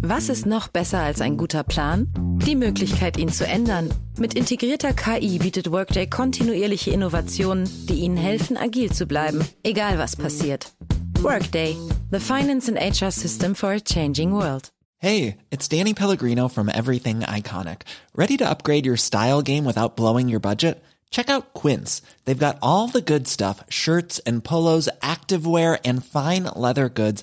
Was ist noch besser als ein guter Plan? Die Möglichkeit, ihn zu ändern. Mit integrierter KI bietet Workday kontinuierliche Innovationen, die Ihnen helfen, agil zu bleiben, egal was passiert. Workday, the finance and HR system for a changing world. Hey, it's Danny Pellegrino from Everything Iconic. Ready to upgrade your style game without blowing your budget? Check out Quince. They've got all the good stuff shirts and polos, activewear, and fine leather goods